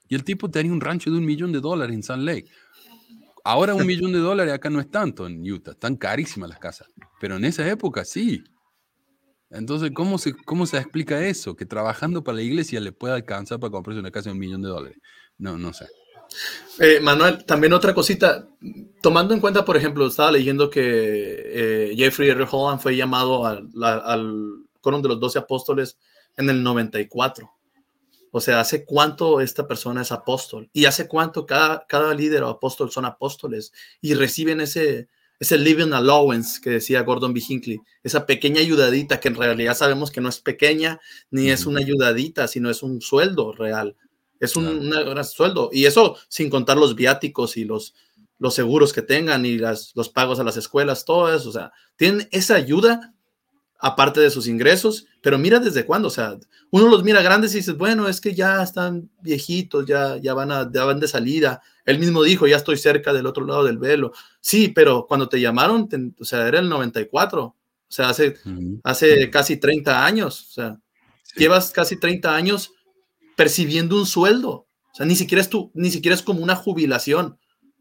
Y el tipo tenía un rancho de un millón de dólares en Sand Lake. Ahora un millón de dólares acá no es tanto en Utah, están carísimas las casas, pero en esa época sí. Entonces, ¿cómo se, ¿cómo se explica eso? Que trabajando para la iglesia le pueda alcanzar para comprarse una casa de un millón de dólares. No, no sé. Eh, Manuel, también otra cosita, tomando en cuenta, por ejemplo, estaba leyendo que eh, Jeffrey R. Holland fue llamado al, al de los doce apóstoles en el 94. O sea, ¿hace cuánto esta persona es apóstol? ¿Y hace cuánto cada, cada líder o apóstol son apóstoles y reciben ese, ese living allowance que decía Gordon B. Hinckley, esa pequeña ayudadita que en realidad sabemos que no es pequeña ni es una ayudadita, sino es un sueldo real. Es un, sueldo. Y eso sin contar los viáticos y los, los seguros que tengan y las, los pagos a las escuelas, todo eso. O sea, tienen esa ayuda aparte de sus ingresos, pero mira desde cuándo. O sea, uno los mira grandes y dice, bueno, es que ya están viejitos, ya, ya, van, a, ya van de salida él mismo dijo, ya estoy cerca del otro lado del velo. Sí, pero cuando te llamaron, o sea, era el 94, o sea, hace, hace casi 30 años, o sea, llevas casi 30 años percibiendo un sueldo. O sea, ni siquiera es, tú, ni siquiera es como una jubilación.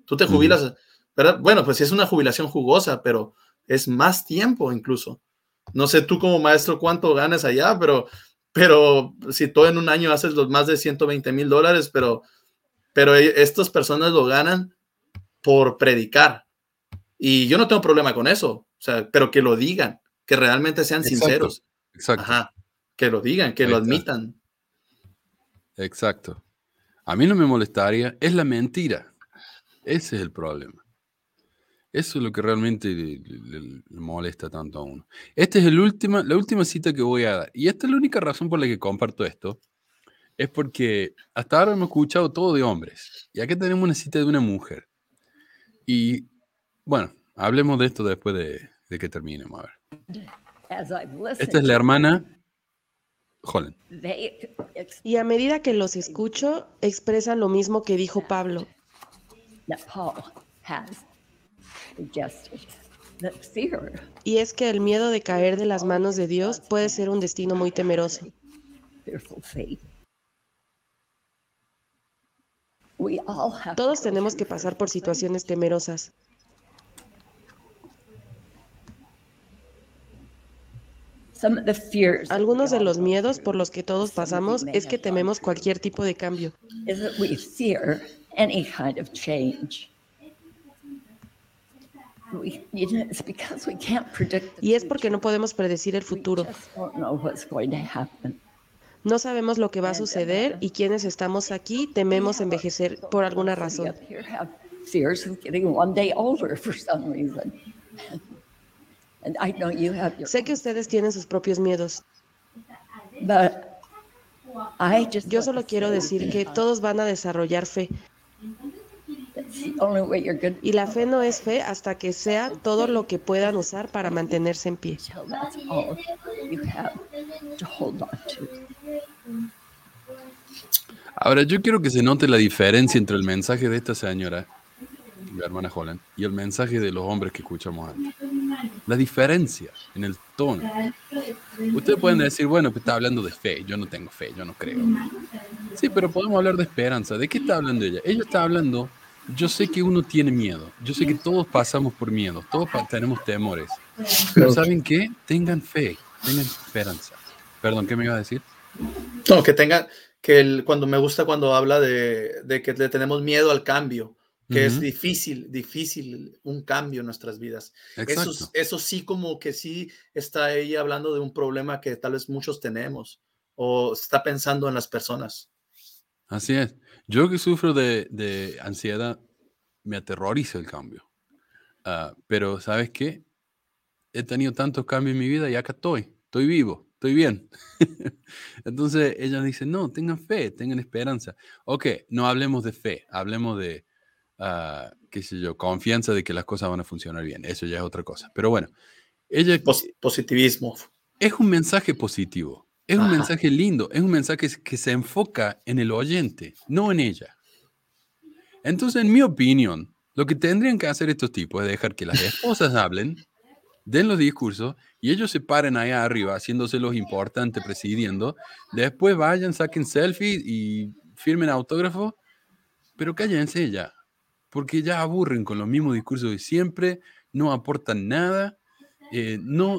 Tú te jubilas, ¿verdad? Bueno, pues sí es una jubilación jugosa, pero es más tiempo incluso. No sé tú como maestro cuánto ganas allá, pero, pero si tú en un año haces los más de 120 mil dólares, pero pero e, estas personas lo ganan por predicar. Y yo no tengo problema con eso, o sea, pero que lo digan, que realmente sean sinceros. Exacto. Ajá, que lo digan, que lo admitan. Exacto. A mí no me molestaría, es la mentira. Ese es el problema. Eso es lo que realmente le, molesta tanto a uno. Esta es el última, la última cita que voy a dar. Y esta es la única razón por la que comparto esto es porque hasta ahora hemos escuchado todo de hombres. Y aquí tenemos una cita de una mujer. Y bueno, hablemos de esto después de, que terminemos. A ver. Esta es la hermana Holland. Y a medida que los escucho, expresan lo mismo que dijo Pablo. Y es que el miedo de caer de las manos de Dios puede ser un destino muy temeroso. Todos tenemos que pasar por situaciones temerosas. Algunos de los miedos por los que todos pasamos es que tememos cualquier tipo de cambio. Y es porque no podemos predecir el futuro. No sabemos lo que va a suceder y quienes estamos aquí tememos envejecer por alguna razón. Sé que ustedes tienen sus propios miedos. Yo solo quiero decir que todos van a desarrollar fe. Y la fe no es fe hasta que sea todo lo que puedan usar para mantenerse en pie. Ahora, yo quiero que se note la diferencia entre el mensaje de esta señora, la hermana Holland, y el mensaje de los hombres que escuchamos antes. La diferencia en el tono. Ustedes pueden decir, bueno, que está hablando de fe. Yo no tengo fe, yo no creo. Sí, pero podemos hablar de esperanza. ¿De qué está hablando ella? Ella está hablando, yo sé que uno tiene miedo. Yo sé que todos pasamos por miedo. Todos tenemos temores. Pero ¿saben qué? Tengan fe, tengan esperanza. Perdón, ¿qué me iba a decir? No, que tengan, que el, cuando me gusta cuando habla de, de que le tenemos miedo al cambio que es difícil, difícil un cambio en nuestras vidas. Eso, eso sí como que sí está ella hablando de un problema que tal vez muchos tenemos o está pensando en las personas. Así es. Yo que sufro de, de ansiedad, me aterroriza el cambio. Ah, pero ¿sabes qué? He tenido tantos cambios en mi vida y acá estoy, estoy vivo, estoy bien. Entonces ella dice, no, tengan fe, tengan esperanza. Ok, no hablemos de fe, hablemos de, Ah, qué sé yo, confianza de que las cosas van a funcionar bien. Eso ya es otra cosa. Pero bueno, ella... positivismo. Es un mensaje positivo. Es un mensaje lindo. Es un mensaje que se enfoca en el oyente, no en ella. Entonces, en mi opinión, lo que tendrían que hacer estos tipos es dejar que las esposas hablen, den los discursos y ellos se paren allá arriba haciéndose los importantes, presidiendo. Después vayan, saquen selfies y firmen autógrafo, pero cállense ya porque ya aburren con los mismos discursos de siempre, no aportan nada, eh, no,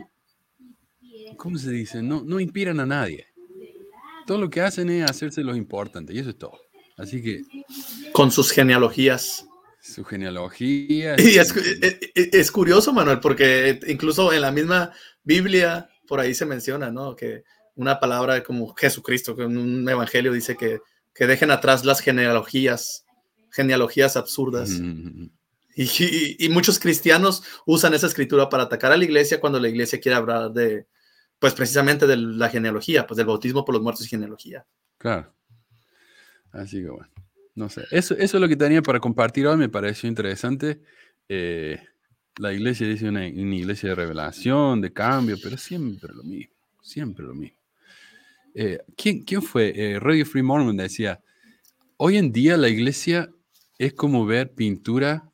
¿cómo se dice? No, no inspiran a nadie. Todo lo que hacen es hacerse los importantes y eso es todo. Así que... Con sus genealogías. Su genealogía. Y es, e, e, es, curioso, Manuel, porque incluso en la misma Biblia, por ahí se menciona, ¿no? Que una palabra como Jesucristo, que en un evangelio dice que, que dejen atrás las genealogías genealogías absurdas. y, muchos cristianos usan esa escritura para atacar a la iglesia cuando la iglesia quiere hablar de, pues precisamente de la genealogía, pues del bautismo por los muertos y genealogía. Claro. Así que bueno, no sé. Eso, eso es lo que tenía para compartir hoy, me pareció interesante. Eh, la iglesia dice una, iglesia de revelación, de cambio, pero siempre lo mismo, siempre lo mismo. Eh, ¿quién, ¿quién, fue? Eh, Radio Free Mormon decía, hoy en día la iglesia es como ver pintura,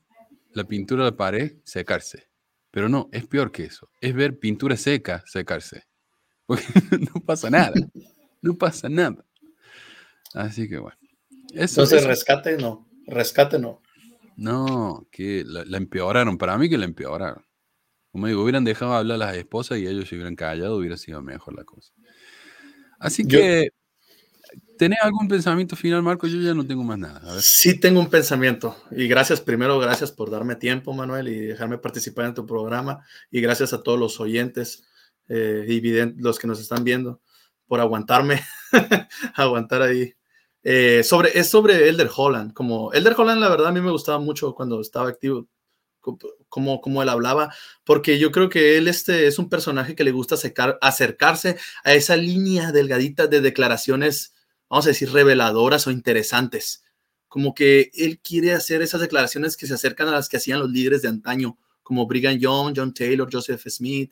la pintura de la pared secarse. Pero no, es peor que eso. Es ver pintura seca secarse. Porque no pasa nada. No pasa nada. Así que bueno. Entonces, rescate no. Rescate no. No, que la, empeoraron. Para mí que la empeoraron. Como digo, hubieran dejado hablar a las esposas y ellos se hubieran callado, hubiera sido mejor la cosa. Así que ¿Tenés algún pensamiento final, Marco? Yo ya no tengo más nada. Sí tengo un pensamiento. Y gracias, primero, gracias por darme tiempo, Manuel, y dejarme participar en tu programa. Y gracias a todos los oyentes eh, los que nos están viendo por aguantarme, aguantar ahí. Eh, sobre, es sobre Elder Holland. Como Elder Holland, la verdad, a mí me gustaba mucho cuando estaba activo, como, como él hablaba, porque yo creo que él este, es un personaje que le gusta acercarse a esa línea delgadita de declaraciones vamos a decir, reveladoras o interesantes. Como que él quiere hacer esas declaraciones que se acercan a las que hacían los líderes de antaño, como Brigham Young, John Taylor, Joseph Smith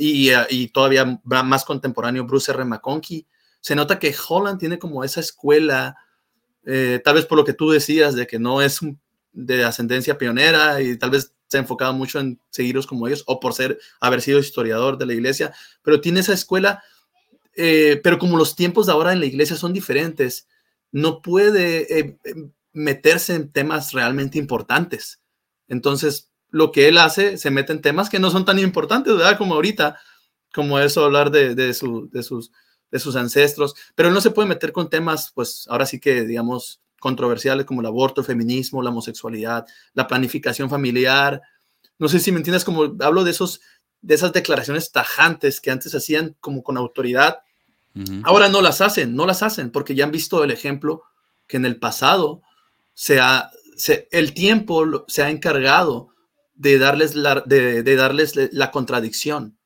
y, eh, y todavía más contemporáneo Bruce R. McConkie. Se nota que Holland tiene como esa escuela, eh, tal vez por lo que tú decías, de que no es de ascendencia pionera y tal vez se ha enfocado mucho en seguirlos como ellos o por ser, haber sido historiador de la iglesia, pero tiene esa escuela eh, pero como los tiempos de ahora en la iglesia son diferentes, no puede meterse en temas realmente importantes. Entonces, lo que él hace se mete en temas que no son tan importantes, ¿verdad? Como ahorita, como eso, hablar de, de, sus, de sus ancestros, pero él no se puede meter con temas, pues ahora sí que, digamos, controversiales como el aborto, el feminismo, la homosexualidad, la planificación familiar. No sé si me entiendes, como hablo de esos de esas declaraciones tajantes que antes hacían como con autoridad, ahora no las hacen, no las hacen, porque ya han visto el ejemplo que en el pasado se ha, el tiempo se ha encargado de darles, la, de, darles la contradicción.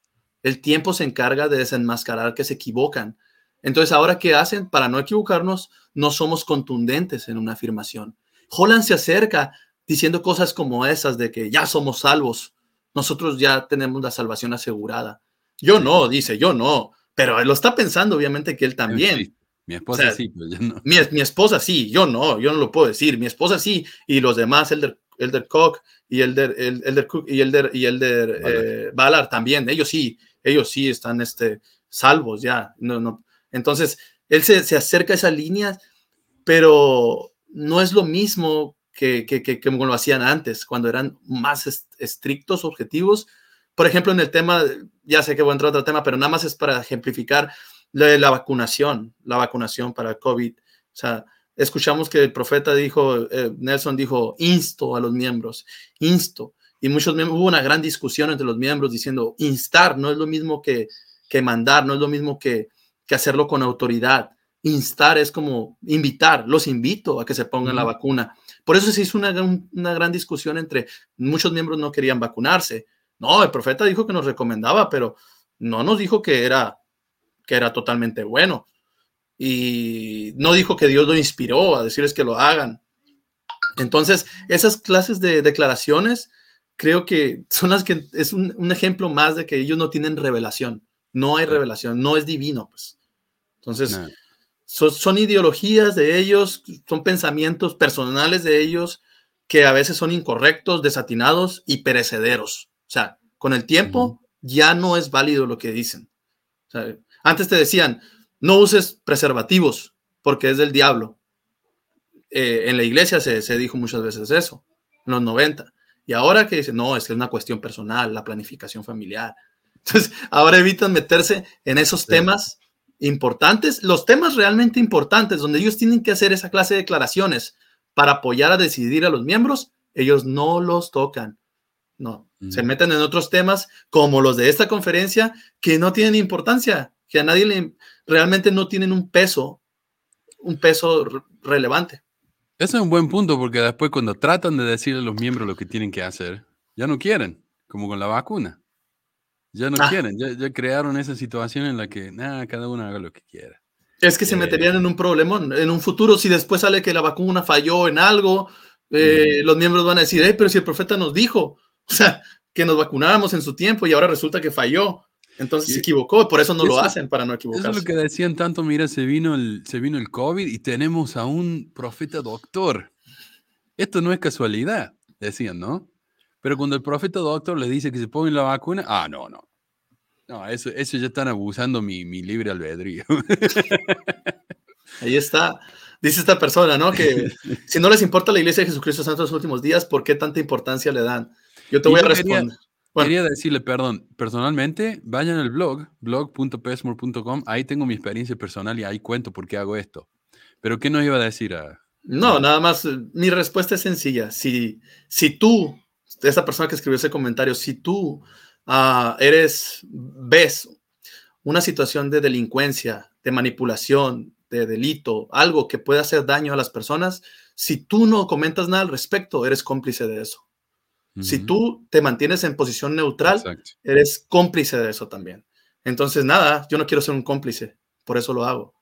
El tiempo se encarga de desenmascarar que se equivocan. Entonces, ahora, ¿qué hacen? Para no equivocarnos, no somos contundentes en una afirmación. Holland se acerca diciendo cosas como esas de que ya somos salvos, nosotros ya tenemos la salvación asegurada. Yo no, dice, yo no, pero él lo está pensando, obviamente, que él también. Mi esposa sí, pero yo no. Mi, esposa sí, yo no, yo no lo puedo decir. Mi esposa sí, y los demás, Elder, Elder Koch y Elder, Elder Cook y Elder, y Elder Ballard. Eh, también, ellos sí, ellos sí están, este, salvos ya. No, no. Entonces, él se, se acerca a esa línea, pero no es lo mismo que, que, que, como lo hacían antes, cuando eran más estrictos, objetivos. Por ejemplo, en el tema, ya sé que voy a entrar a otro tema, pero nada más es para ejemplificar la, la vacunación, la vacunación para COVID. O sea, escuchamos que el profeta dijo, eh, Nelson dijo, insto a los miembros, insto. Y muchos miembros, hubo una gran discusión entre los miembros diciendo, instar no es lo mismo que, que mandar, no es lo mismo que, que hacerlo con autoridad. Instar es como invitar, los invito a que se pongan la vacuna. Por eso se hizo una, una gran discusión entre muchos miembros no querían vacunarse. No, el profeta dijo que nos recomendaba, pero no nos dijo que era, que era totalmente bueno y no dijo que Dios lo inspiró a decirles que lo hagan. Entonces, esas clases de declaraciones creo que son las que es un, ejemplo más de que ellos no tienen revelación. No hay revelación, no es divino. Pues. Entonces, son, ideologías de ellos, son pensamientos personales de ellos que a veces son incorrectos, desatinados y perecederos. O sea, con el tiempo ya no es válido lo que dicen. antes te decían, no uses preservativos porque es del diablo. Eh, en la iglesia se, dijo muchas veces eso, en los 90. Y ahora que dicen, no, es que es una cuestión personal, la planificación familiar. Entonces, ahora evitan meterse en esos temas importantes, los temas realmente importantes, donde ellos tienen que hacer esa clase de declaraciones para apoyar a decidir a los miembros, ellos no los tocan. No, se meten en otros temas como los de esta conferencia que no tienen importancia, que a nadie le, realmente no tienen un peso, un peso relevante. Ese es un buen punto porque después cuando tratan de decirle a los miembros lo que tienen que hacer, ya no quieren, como con la vacuna. Ya no ah. quieren, ya, crearon esa situación en la que nada, cada uno haga lo que quiera. Es que se meterían eh. en un problema en un futuro si después sale que la vacuna falló en algo, eh, los miembros van a decir, pero si el profeta nos dijo, o sea, que nos vacunáramos en su tiempo y ahora resulta que falló. Entonces se equivocó, por eso no lo hacen, para no equivocarse. Eso es lo que decían tanto, mira, se vino, el, se vino el COVID y tenemos a un profeta doctor. Esto no es casualidad, decían, ¿no? Pero cuando el profeta doctor les dice que se pongan la vacuna, ah, no, no. No, eso, eso ya están abusando mi, mi libre albedrío. Ahí está. Dice esta persona, ¿no? Que si no les importa la iglesia de Jesucristo Santo en los últimos días, ¿por qué tanta importancia le dan? Yo te voy a responder. Quería decirle, perdón, personalmente, vayan al blog, blog.pesmore.com, ahí tengo mi experiencia personal y ahí cuento por qué hago esto. Pero ¿qué nos iba a decir? A, no, nada más, eh, mi respuesta es sencilla. Si, si tú, esa persona que escribió ese comentario, si tú uh, eres, ves una situación de delincuencia, de manipulación, de delito, algo que puede hacer daño a las personas, si tú no comentas nada al respecto, eres cómplice de eso. Si tú te mantienes en posición neutral, eres cómplice de eso también. Entonces, nada, yo no quiero ser un cómplice, por eso lo hago.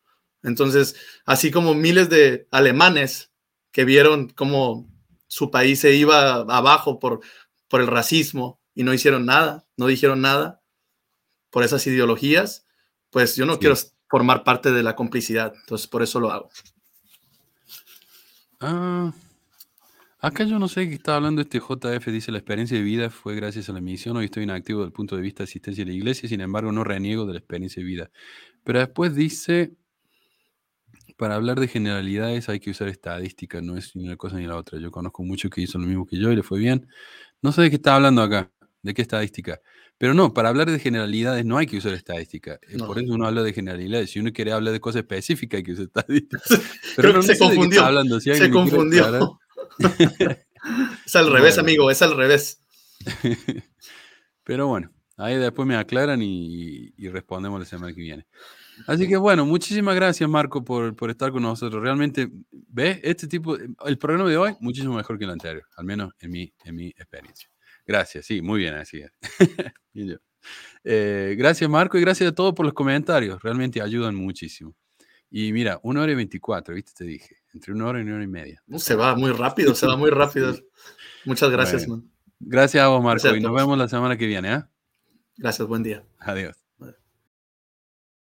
Entonces, así como miles de alemanes que vieron cómo su país se iba abajo por, por el racismo y no hicieron nada, no dijeron nada por esas ideologías, pues yo no quiero formar parte de la complicidad, entonces por eso lo hago. Ah, Acá yo no sé qué está hablando este JF, dice la experiencia de vida fue gracias a la misión, hoy estoy inactivo desde el punto de vista de asistencia de la iglesia, sin embargo no reniego de la experiencia de vida. Pero después dice, para hablar de generalidades hay que usar estadística, no es ni una cosa ni la otra. Yo conozco mucho que hizo lo mismo que yo y le fue bien. No sé de qué está hablando acá, de qué estadística. Pero no, para hablar de generalidades no hay que usar estadística. Eh, por eso uno habla de generalidades. Si uno quiere hablar de cosas específicas hay que usar estadística. Pero no se confundió. Hablando. se confundió. es al revés, amigo, es al revés. Pero bueno, ahí después me aclaran y, respondemos la semana que viene. Así que bueno, muchísimas gracias Marco por, por, estar con nosotros. Realmente, ¿ves? Este tipo, el programa de hoy, muchísimo mejor que el anterior, al menos en mi, en mi experiencia. Gracias, sí, muy bien, así es. Eh, gracias Marco y gracias a todos por los comentarios, realmente ayudan muchísimo. Y mira, una hora y veinticuatro, ¿viste? Te dije. Entre una hora y una hora y media. se va muy rápido, se va muy rápido. Muchas gracias, Gracias a vos, Marco. y nos vemos la semana que viene. ¿eh? Gracias, buen día. Adiós.